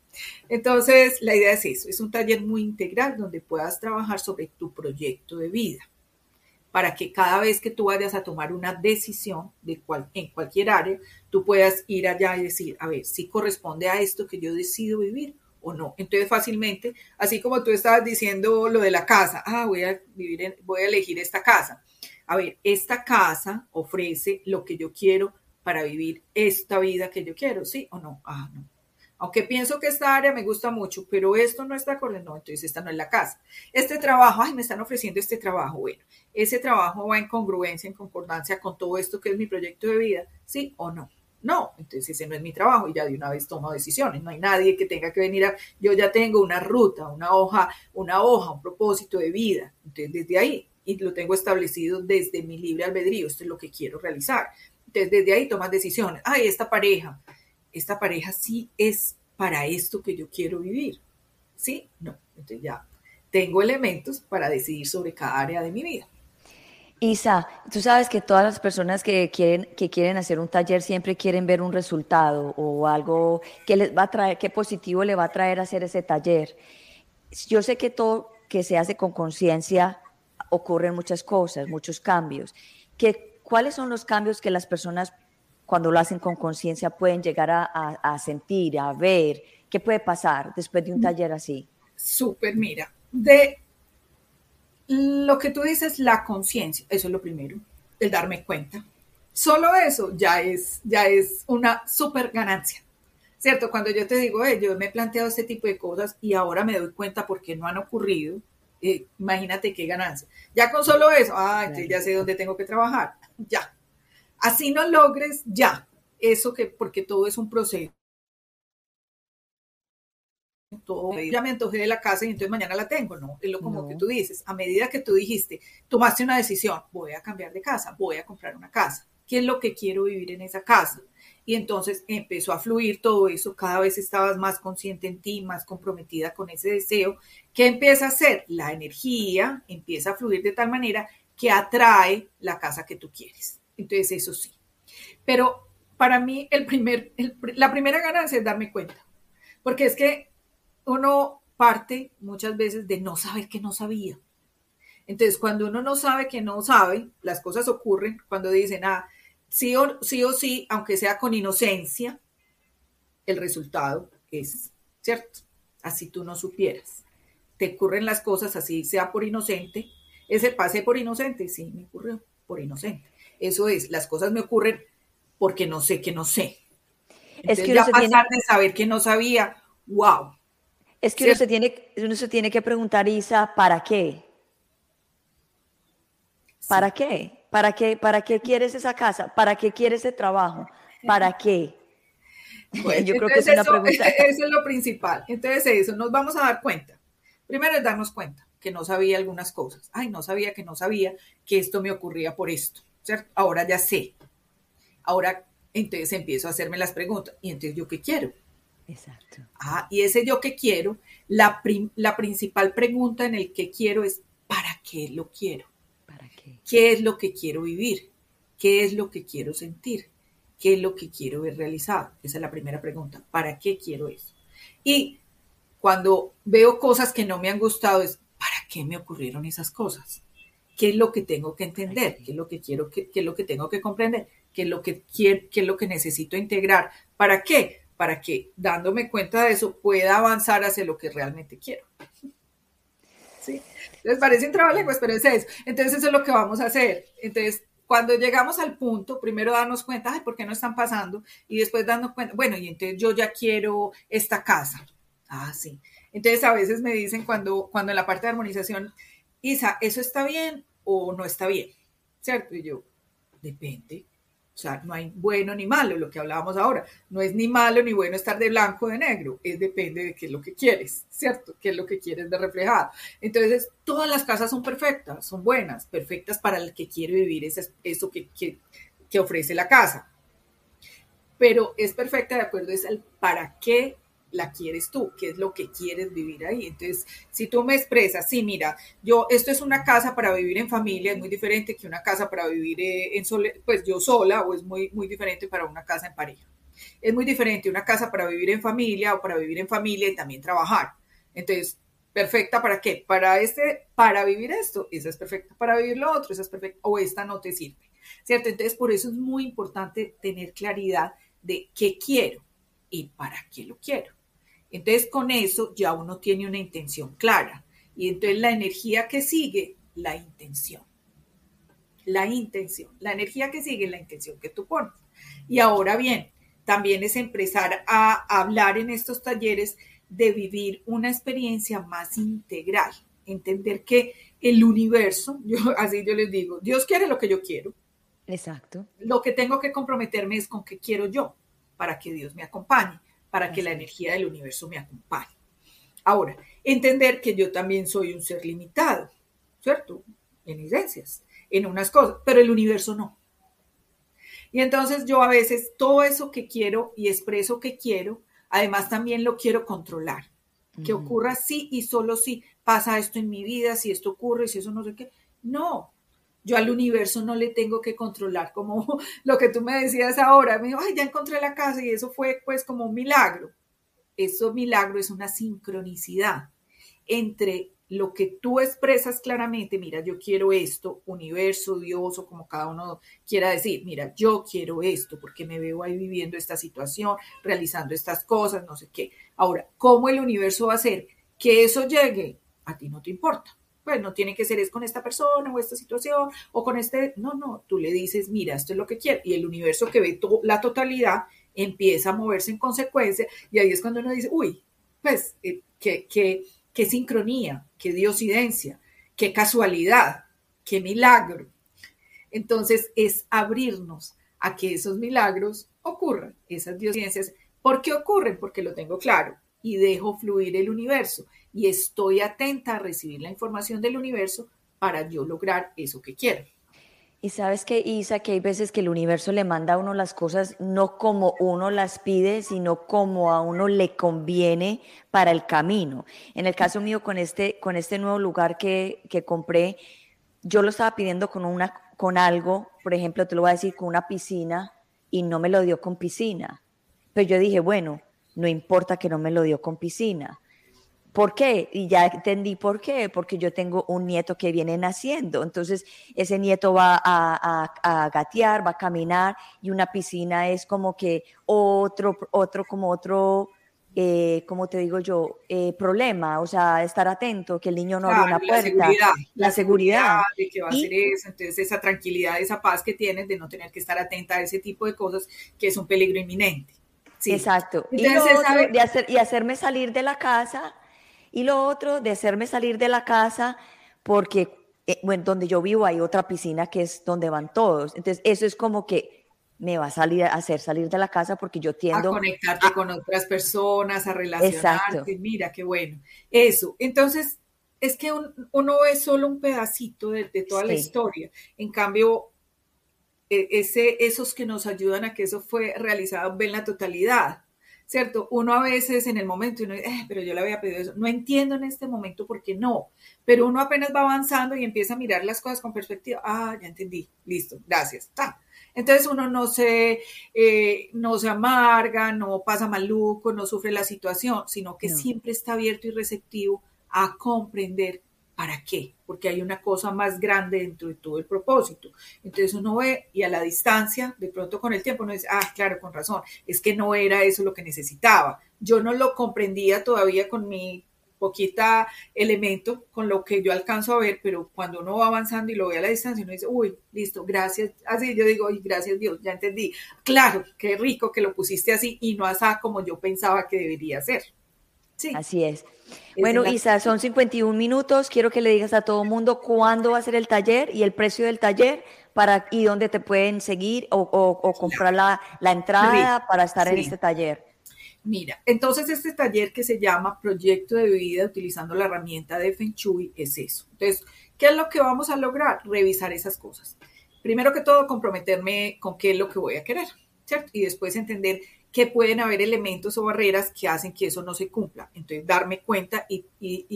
[SPEAKER 2] Entonces, la idea es eso, es un taller muy integral donde puedas trabajar sobre tu proyecto de vida, para que cada vez que tú vayas a tomar una decisión de cual, en cualquier área, tú puedas ir allá y decir, a ver, si corresponde a esto que yo decido vivir o no. Entonces fácilmente, así como tú estabas diciendo lo de la casa, ah, voy a vivir en, voy a elegir esta casa. A ver, esta casa ofrece lo que yo quiero para vivir esta vida que yo quiero, ¿sí o no? Ah, no. Aunque pienso que esta área me gusta mucho, pero esto no está acorde, no, entonces esta no es la casa. Este trabajo, ay, me están ofreciendo este trabajo, bueno, ese trabajo va en congruencia, en concordancia con todo esto que es mi proyecto de vida, ¿sí o no? No, entonces ese no es mi trabajo y ya de una vez tomo decisiones. No hay nadie que tenga que venir a, yo ya tengo una ruta, una hoja, una hoja, un propósito de vida. Entonces desde ahí, y lo tengo establecido desde mi libre albedrío, esto es lo que quiero realizar. Entonces desde ahí tomas decisiones. Ay, esta pareja, esta pareja sí es para esto que yo quiero vivir. ¿Sí? No. Entonces ya tengo elementos para decidir sobre cada área de mi vida.
[SPEAKER 1] Isa, tú sabes que todas las personas que quieren, que quieren hacer un taller siempre quieren ver un resultado o algo que les va a traer, qué positivo le va a traer hacer ese taller. Yo sé que todo que se hace con conciencia ocurren muchas cosas, muchos cambios. ¿Qué, ¿Cuáles son los cambios que las personas cuando lo hacen con conciencia pueden llegar a, a sentir, a ver? ¿Qué puede pasar después de un taller así?
[SPEAKER 2] Súper, mira, de lo que tú dices, la conciencia, eso es lo primero, el darme cuenta. Solo eso ya es, ya es una súper ganancia. ¿Cierto? Cuando yo te digo, yo me he planteado este tipo de cosas y ahora me doy cuenta porque no han ocurrido, eh, imagínate qué ganancia. Ya con solo eso, ah, entonces ya sé dónde tengo que trabajar, ya. Así no logres, ya. Eso que, porque todo es un proceso todo, ya me antojé de la casa y entonces mañana la tengo, no, es lo como que tú dices, a medida que tú dijiste, tomaste una decisión, voy a cambiar de casa, voy a comprar una casa, ¿qué es lo que quiero vivir en esa casa? Y entonces empezó a fluir todo eso, cada vez estabas más consciente en ti, más comprometida con ese deseo. ¿Qué empieza a hacer? La energía empieza a fluir de tal manera que atrae la casa que tú quieres. Entonces, eso sí. Pero para mí, el primer, la primera ganancia es darme cuenta, porque es que uno parte muchas veces de no saber que no sabía. Entonces, cuando uno no sabe que no sabe, las cosas ocurren cuando dicen, ah, sí o, sí o sí, aunque sea con inocencia, el resultado es cierto. Así tú no supieras. Te ocurren las cosas así, sea por inocente. Ese pase por inocente, sí, me ocurrió por inocente. Eso es, las cosas me ocurren porque no sé que no sé. es que ya pasar de saber que no sabía, wow.
[SPEAKER 1] Es que uno se, tiene, uno se tiene que preguntar, Isa, ¿para qué? ¿Para qué? ¿Para qué, ¿Para qué quieres esa casa? ¿Para qué quieres ese trabajo? ¿Para qué?
[SPEAKER 2] Pues, Yo creo que es una pregunta. Eso es lo principal. Entonces, eso, nos vamos a dar cuenta. Primero es darnos cuenta que no sabía algunas cosas. Ay, no sabía que no sabía que esto me ocurría por esto. ¿cierto? Ahora ya sé. Ahora, entonces empiezo a hacerme las preguntas. ¿Y entonces yo qué quiero?
[SPEAKER 1] Exacto.
[SPEAKER 2] Ah, y ese yo qué quiero, la, la principal pregunta en el que quiero es, ¿para qué lo quiero? ¿Qué es lo que quiero vivir? ¿Qué es lo que quiero sentir? ¿Qué es lo que quiero ver realizado? Esa es la primera pregunta. ¿Para qué quiero eso? Y cuando veo cosas que no me han gustado, es ¿para qué me ocurrieron esas cosas? ¿Qué es lo que tengo que entender? ¿Qué es lo que quiero? ¿Qué, es lo que tengo que comprender? ¿Qué es lo que quiero? ¿Qué es lo que necesito integrar? ¿Para qué? Para que dándome cuenta de eso pueda avanzar hacia lo que realmente quiero. ¿Sí? Les parece un trabajo pues, pero es eso. Entonces, eso es lo que vamos a hacer. Entonces, cuando llegamos al punto, primero darnos cuenta, ay, ¿por qué no están pasando? Y después darnos cuenta, bueno, y entonces yo ya quiero esta casa. Ah, sí. Entonces, a veces me dicen cuando, cuando en la parte de armonización, Isa, ¿eso está bien o no está bien? ¿Cierto? Y yo, depende. O sea, no hay bueno ni malo, lo que hablábamos ahora. No es ni malo ni bueno estar de blanco o de negro, es depende de qué es lo que quieres, ¿cierto? ¿Qué es lo que quieres de reflejado? Entonces, todas las casas son perfectas, son buenas, perfectas para el que quiere vivir eso que, que ofrece la casa. Pero es perfecta de acuerdo es al para qué la quieres tú, qué es lo que quieres vivir ahí. Entonces, si tú me expresas, sí, mira, yo, esto es una casa para vivir en familia, es muy diferente que una casa para vivir eh, en sole, pues yo sola, o es muy, muy diferente para una casa en pareja. Es muy diferente una casa para vivir en familia o para vivir en familia y también trabajar. Entonces, perfecta para qué? Para este, para vivir esto, esa es perfecta. Para vivir lo otro, esa es perfecta. O esta no te sirve. ¿Cierto? Entonces, por eso es muy importante tener claridad de qué quiero y para qué lo quiero. Entonces con eso ya uno tiene una intención clara. Y entonces la energía que sigue, la intención. La intención. La energía que sigue, la intención que tú pones. Y ahora bien, también es empezar a hablar en estos talleres de vivir una experiencia más integral. Entender que el universo, yo, así yo les digo, Dios quiere lo que yo quiero.
[SPEAKER 1] Exacto.
[SPEAKER 2] Lo que tengo que comprometerme es con qué quiero yo para que Dios me acompañe para que la energía del universo me acompañe. Ahora, entender que yo también soy un ser limitado, ¿cierto? En esencias, en unas cosas, pero el universo no. Y entonces yo a veces todo eso que quiero y expreso que quiero, además también lo quiero controlar. Que ocurra sí y solo si pasa esto en mi vida, si esto ocurre, si eso no sé qué. No, yo al universo no le tengo que controlar como lo que tú me decías ahora. Me dijo, ay, ya encontré la casa y eso fue pues como un milagro. Eso milagro es una sincronicidad entre lo que tú expresas claramente, mira, yo quiero esto, universo, Dios o como cada uno quiera decir, mira, yo quiero esto porque me veo ahí viviendo esta situación, realizando estas cosas, no sé qué. Ahora, ¿cómo el universo va a hacer que eso llegue? A ti no te importa pues no tiene que ser es con esta persona o esta situación o con este, no, no, tú le dices, mira, esto es lo que quiero y el universo que ve la totalidad empieza a moverse en consecuencia y ahí es cuando uno dice, uy, pues eh, qué, qué sincronía, qué diosidencia, qué casualidad, qué milagro. Entonces es abrirnos a que esos milagros ocurran, esas diosidencias. ¿Por qué ocurren? Porque lo tengo claro. Y dejo fluir el universo y estoy atenta a recibir la información del universo para yo lograr eso que quiero.
[SPEAKER 1] Y sabes que, Isa, que hay veces que el universo le manda a uno las cosas no como uno las pide, sino como a uno le conviene para el camino. En el caso mío, con este, con este nuevo lugar que, que compré, yo lo estaba pidiendo con, una, con algo, por ejemplo, te lo voy a decir, con una piscina, y no me lo dio con piscina. Pero yo dije, bueno, no importa que no me lo dio con piscina. ¿Por qué? Y ya entendí por qué, porque yo tengo un nieto que viene naciendo, entonces ese nieto va a, gatear, va a caminar y una piscina es como que otro, otro, como otro, eh, como te digo yo, eh, problema, o sea, estar atento, que el niño no abra una puerta.
[SPEAKER 2] La seguridad. La, seguridad, de que va a hacer eso, entonces esa tranquilidad, esa paz que tienes de no tener que estar atenta a ese tipo de cosas que es un peligro inminente.
[SPEAKER 1] Sí. Exacto. y, hacer, y hacerme salir de la casa y lo otro, de hacerme salir de la casa porque eh, bueno, donde yo vivo hay otra piscina que es donde van todos. Entonces, eso es como que me va a salir a hacer salir de la casa porque yo tiendo
[SPEAKER 2] a conectarte con otras personas, a relacionarte. Mira, qué bueno. Eso. Entonces, es que uno ve solo un pedacito de, toda la historia. En cambio, ese, esos que nos ayudan a que eso fue realizado ven la totalidad. ¿cierto? Uno a veces en el momento, uno dice, eh, pero yo le había pedido eso, no entiendo en este momento por qué no, pero uno apenas va avanzando y empieza a mirar las cosas con perspectiva, ah, ya entendí, listo, gracias, Entonces uno no se, eh, no se amarga, no pasa maluco, no sufre la situación, sino que siempre está abierto y receptivo a comprender ¿Para qué? Porque hay una cosa más grande dentro de todo el propósito. Entonces uno ve y a la distancia, de pronto con el tiempo uno dice, ah, claro, con razón, es que no era eso lo que necesitaba. Yo no lo comprendía todavía con mi poquita elemento, con lo que yo alcanzo a ver, pero cuando uno va avanzando y lo ve a la distancia, uno dice, uy, listo, gracias, así yo digo, uy, gracias Dios, ya entendí. Claro, qué rico que lo pusiste así y no así como yo pensaba que debería ser.
[SPEAKER 1] Sí. Así es. Bueno, Isa, son 51 minutos. Quiero que le digas a todo el mundo cuándo va a ser el taller y el precio del taller para y dónde te pueden seguir o, comprar la, entrada para estar en este taller.
[SPEAKER 2] Mira, entonces este taller que se llama Proyecto de Vida utilizando la herramienta de Feng Shui es eso. Entonces, ¿qué es lo que vamos a lograr? Revisar esas cosas. Primero que todo, comprometerme con qué es lo que voy a querer, ¿cierto? Y después entender que pueden haber elementos o barreras que hacen que eso no se cumpla. Entonces, darme cuenta y,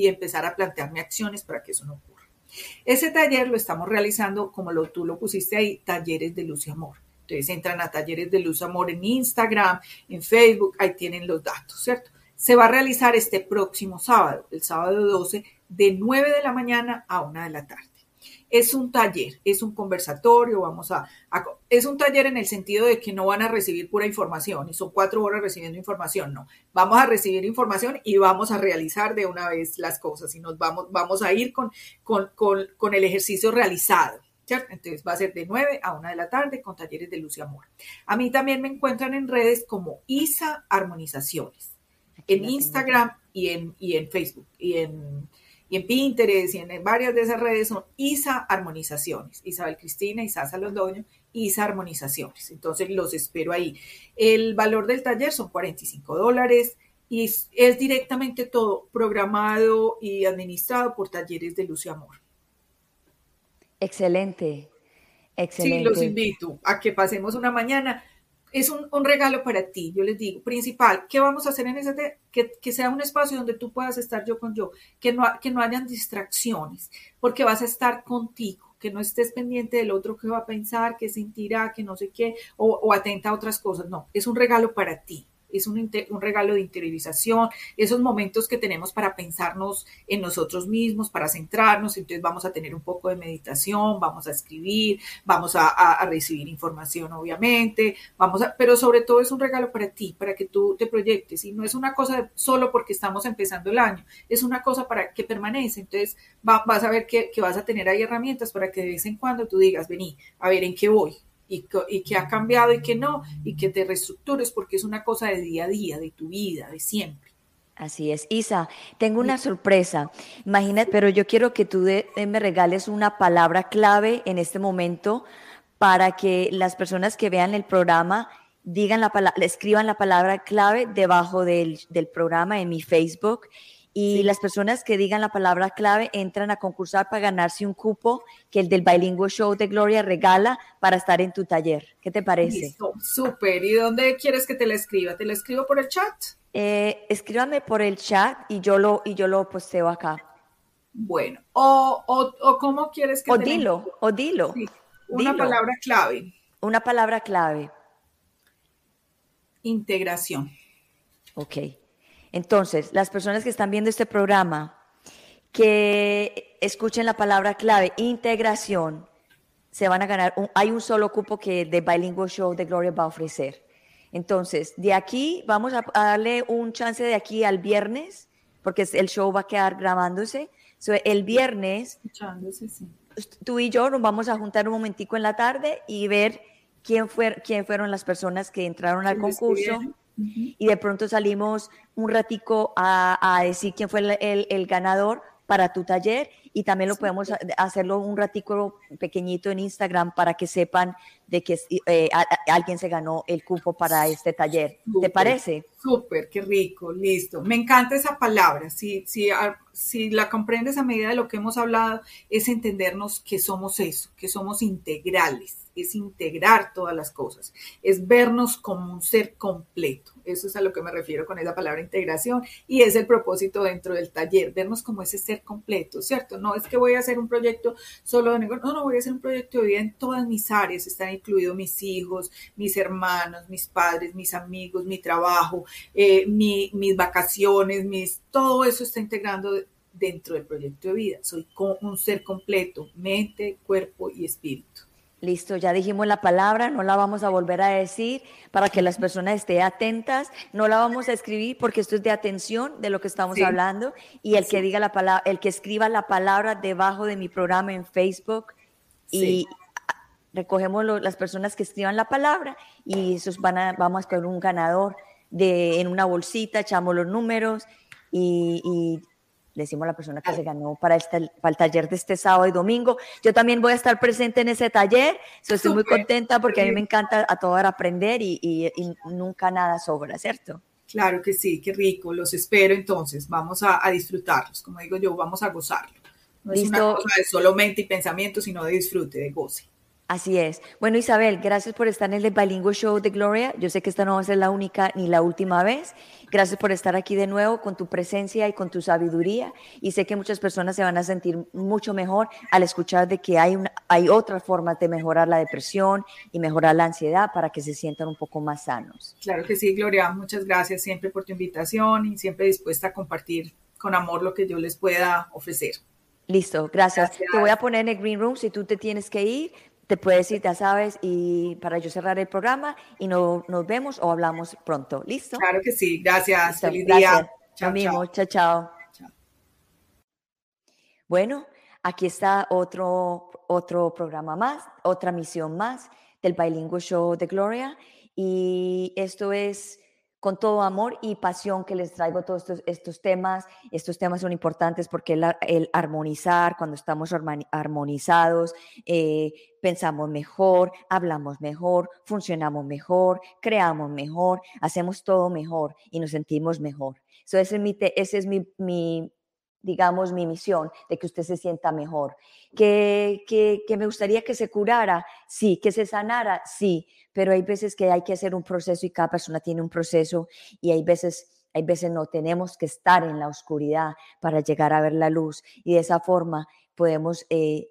[SPEAKER 2] empezar a plantearme acciones para que eso no ocurra. Ese taller lo estamos realizando, como lo, tú lo pusiste ahí, talleres de luz y amor. Entonces entran a talleres de luz y amor en Instagram, en Facebook, ahí tienen los datos, ¿cierto? Se va a realizar este próximo sábado, el sábado 12, de 9 de la mañana a 1 de la tarde es un taller, es un conversatorio, vamos a, es un taller en el sentido de que no van a recibir pura información y son cuatro horas recibiendo información, no, vamos a recibir información y vamos a realizar de una vez las cosas y nos vamos, vamos a ir con, con, con, el ejercicio realizado. ¿cierto? Entonces va a ser de 9 a 1 de la tarde con talleres de luz y amor. A mí también me encuentran en redes como ISA Armonizaciones, en Instagram y en, y en Facebook y en y en Pinterest y en varias de esas redes son ISA Armonizaciones. Isabel Cristina, Isasa Londoño, ISA Armonizaciones. Entonces los espero ahí. El valor del taller son 45 dólares y es, directamente todo programado y administrado por talleres de luz y amor.
[SPEAKER 1] Excelente, excelente.
[SPEAKER 2] Sí, los invito a que pasemos una mañana es un, regalo para ti. Yo les digo, principal, ¿qué vamos a hacer en ese? Que, que, sea un espacio donde tú puedas estar yo con yo, que no, que no hayan distracciones, porque vas a estar contigo, que no estés pendiente del otro que va a pensar, que sentirá, que no sé qué, o atenta a otras cosas. No, es un regalo para ti es un, regalo de interiorización, esos momentos que tenemos para pensarnos en nosotros mismos, para centrarnos, entonces vamos a tener un poco de meditación, vamos a escribir, vamos a, recibir información, obviamente, vamos a, pero sobre todo es un regalo para ti, para que tú te proyectes, y no es una cosa solo porque estamos empezando el año, es una cosa para que permanece, entonces vas a ver que, que vas a tener ahí herramientas para que de vez en cuando tú digas, vení, a ver en qué voy, y, que ha cambiado y que no, y que te reestructures porque es una cosa de día a día, de tu vida, de siempre.
[SPEAKER 1] Así es. Isa, tengo una sorpresa. Imagínate, pero yo quiero que tú me regales una palabra clave en este momento para que las personas que vean el programa digan la palabra, escriban la palabra clave debajo del, del programa en mi Facebook y las personas que digan la palabra clave entran a concursar para ganarse un cupo que el del Bilingual Show de Gloria regala para estar en tu taller. ¿Qué te parece?
[SPEAKER 2] Listo, súper. ¿Y dónde quieres que te la escriba? ¿Te la escribo por el chat?
[SPEAKER 1] Eh, escríbame por el chat y yo lo, y yo lo posteo acá.
[SPEAKER 2] Bueno, o, o, cómo quieres que
[SPEAKER 1] o dilo, o dilo.
[SPEAKER 2] Una palabra clave.
[SPEAKER 1] Una palabra clave.
[SPEAKER 2] Integración.
[SPEAKER 1] Ok. Entonces, las personas que están viendo este programa, que escuchen la palabra clave, integración, se van a ganar, hay un solo cupo que de Bilingual Show de Gloria va a ofrecer. Entonces, de aquí vamos a, darle un chance de aquí al viernes, porque el show va a quedar grabándose. el viernes, tú y yo nos vamos a juntar un momentico en la tarde y ver quién, fue, quién fueron las personas que entraron al concurso y de pronto salimos un ratico a, decir quién fue el, el, ganador para tu taller y también lo podemos hacerlo un ratico pequeñito en Instagram para que sepan de que eh, alguien se ganó el cupo para este taller. ¿Te parece?
[SPEAKER 2] Súper, qué rico, listo. Me encanta esa palabra. Si, si, si la comprendes a medida de lo que hemos hablado, es entendernos que somos eso, que somos integrales es integrar todas las cosas, es vernos como un ser completo. Eso es a lo que me refiero con esa palabra integración y es el propósito dentro del taller, vernos como ese ser completo, ¿cierto? No es que voy a hacer un proyecto solo de negocio, no, no, voy a hacer un proyecto de vida en todas mis áreas, están incluidos mis hijos, mis hermanos, mis padres, mis amigos, mi trabajo, eh, mis vacaciones, mis, todo eso está integrando dentro del proyecto de vida. Soy un ser completo, mente, cuerpo y espíritu.
[SPEAKER 1] Listo, ya dijimos la palabra, no la vamos a volver a decir para que las personas estén atentas, no la vamos a escribir porque esto es de atención de lo que estamos hablando. Y el que diga la palabra, el que escriba la palabra debajo de mi programa en Facebook y recogemos las personas que escriban la palabra y esos van a, vamos con un ganador de, en una bolsita, echamos los números y le decimos a la persona que se ganó para, este, para el taller de este sábado y domingo. Yo también voy a estar presente en ese taller, estoy muy contenta porque a mí me encanta a todo aprender y, y, nunca nada sobra, ¿cierto?
[SPEAKER 2] Claro que sí, qué rico, los espero entonces, vamos a, disfrutarlos, como digo yo, vamos a gozarlo. No es una cosa de solo mente y pensamiento, sino de disfrute, de goce.
[SPEAKER 1] Así es. Bueno, Isabel, gracias por estar en el Bilingual Show de Gloria. Yo sé que esta no va a ser la única ni la última vez. Gracias por estar aquí de nuevo con tu presencia y con tu sabiduría. Y sé que muchas personas se van a sentir mucho mejor al escuchar de que hay, una, hay otras formas de mejorar la depresión y mejorar la ansiedad para que se sientan un poco más sanos.
[SPEAKER 2] Claro que sí, Gloria. Muchas gracias siempre por tu invitación y siempre dispuesta a compartir con amor lo que yo les pueda ofrecer.
[SPEAKER 1] Listo, gracias. gracias. Te voy a poner en el green room si tú te tienes que ir te puedes ir, ya sabes, y para yo cerrar el programa y no, nos vemos o hablamos pronto. ¿Listo?
[SPEAKER 2] Claro que sí. Gracias. Feliz día.
[SPEAKER 1] Chao, mismo. chao, chao. Bueno, aquí está otro, otro programa más, otra misión más del Bilingual Show de Gloria. Y esto es con todo amor y pasión que les traigo todos estos, estos temas. Estos temas son importantes porque el, armonizar, cuando estamos armonizados, eh, pensamos mejor, hablamos mejor, funcionamos mejor, creamos mejor, hacemos todo mejor y nos sentimos mejor. So, ese es mi, es mi digamos, mi misión, de que usted se sienta mejor. Que, que, que, me gustaría que se curara, sí, que se sanara, sí, pero hay veces que hay que hacer un proceso y cada persona tiene un proceso y hay veces... Hay veces no tenemos que estar en la oscuridad para llegar a ver la luz y de esa forma podemos eh,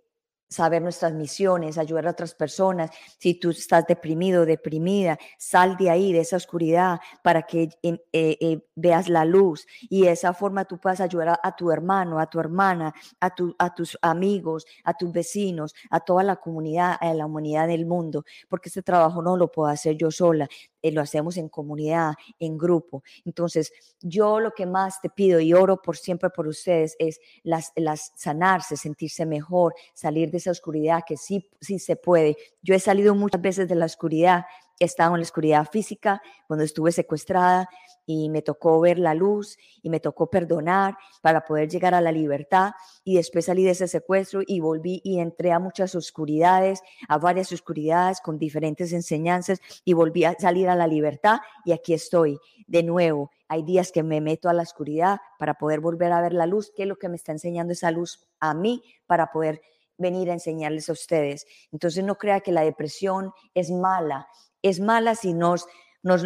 [SPEAKER 1] saber nuestras misiones, ayudar a otras personas. Si tú estás deprimido, deprimida, sal de ahí, de esa oscuridad, para que eh, eh, veas la luz. Y de esa forma tú puedas ayudar a, tu hermano, a tu hermana, a, a tus amigos, a tus vecinos, a toda la comunidad, a la humanidad del mundo, porque este trabajo no lo puedo hacer yo sola, eh, lo hacemos en comunidad, en grupo. Entonces, yo lo que más te pido y oro por siempre por ustedes es las, las sanarse, sentirse mejor, salir de esa oscuridad que sí, sí se puede. Yo he salido muchas veces de la oscuridad he estado en la oscuridad física, cuando estuve secuestrada y me tocó ver la luz y me tocó perdonar para poder llegar a la libertad y después salí de ese secuestro y volví y entré a muchas oscuridades, a varias oscuridades con diferentes enseñanzas y volví a salir a la libertad y aquí estoy de nuevo. Hay días que me meto a la oscuridad para poder volver a ver la luz, que es lo que me está enseñando esa luz a mí para poder venir a enseñarles a ustedes. Entonces no crea que la depresión es mala, es mala si nos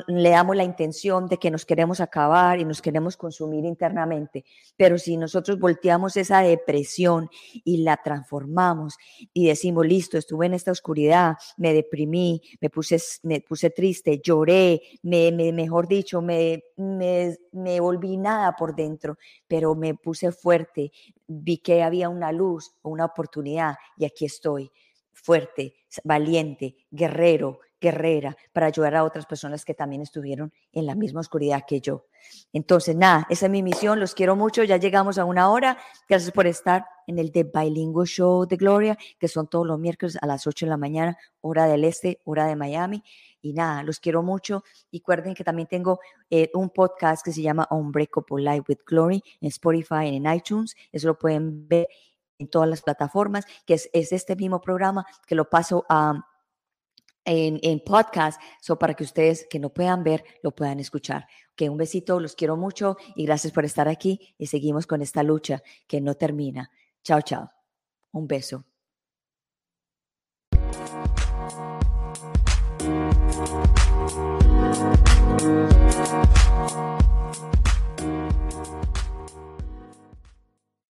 [SPEAKER 1] le damos la intención de que nos queremos acabar y nos queremos consumir internamente. Pero si nosotros volteamos esa depresión y la transformamos y decimos, listo, estuve en esta oscuridad, me deprimí, me puse, me puse triste, lloré, me, mejor dicho, me, me, me volví nada por dentro, pero me puse fuerte, vi que había una luz una oportunidad y aquí estoy fuerte, valiente, guerrero, guerrera, para ayudar a otras personas que también estuvieron en la misma oscuridad que yo. Entonces, nada, esa es mi misión, los quiero mucho, ya llegamos a una hora. Gracias por estar en el The Bilingual Show de Gloria, que son todos los miércoles a las 8 de la mañana, hora del este, hora de Miami. Y nada, los quiero mucho. Y recuerden que también tengo eh, un podcast que se llama Unbreakable Life with Glory en Spotify y en iTunes. Eso lo pueden ver en todas las plataformas, que es, es este mismo programa que lo paso a en, podcast, so para que ustedes que no puedan ver, lo puedan escuchar. Que un besito, los quiero mucho y gracias por estar aquí y seguimos con esta lucha que no termina. Chao, chao. Un beso.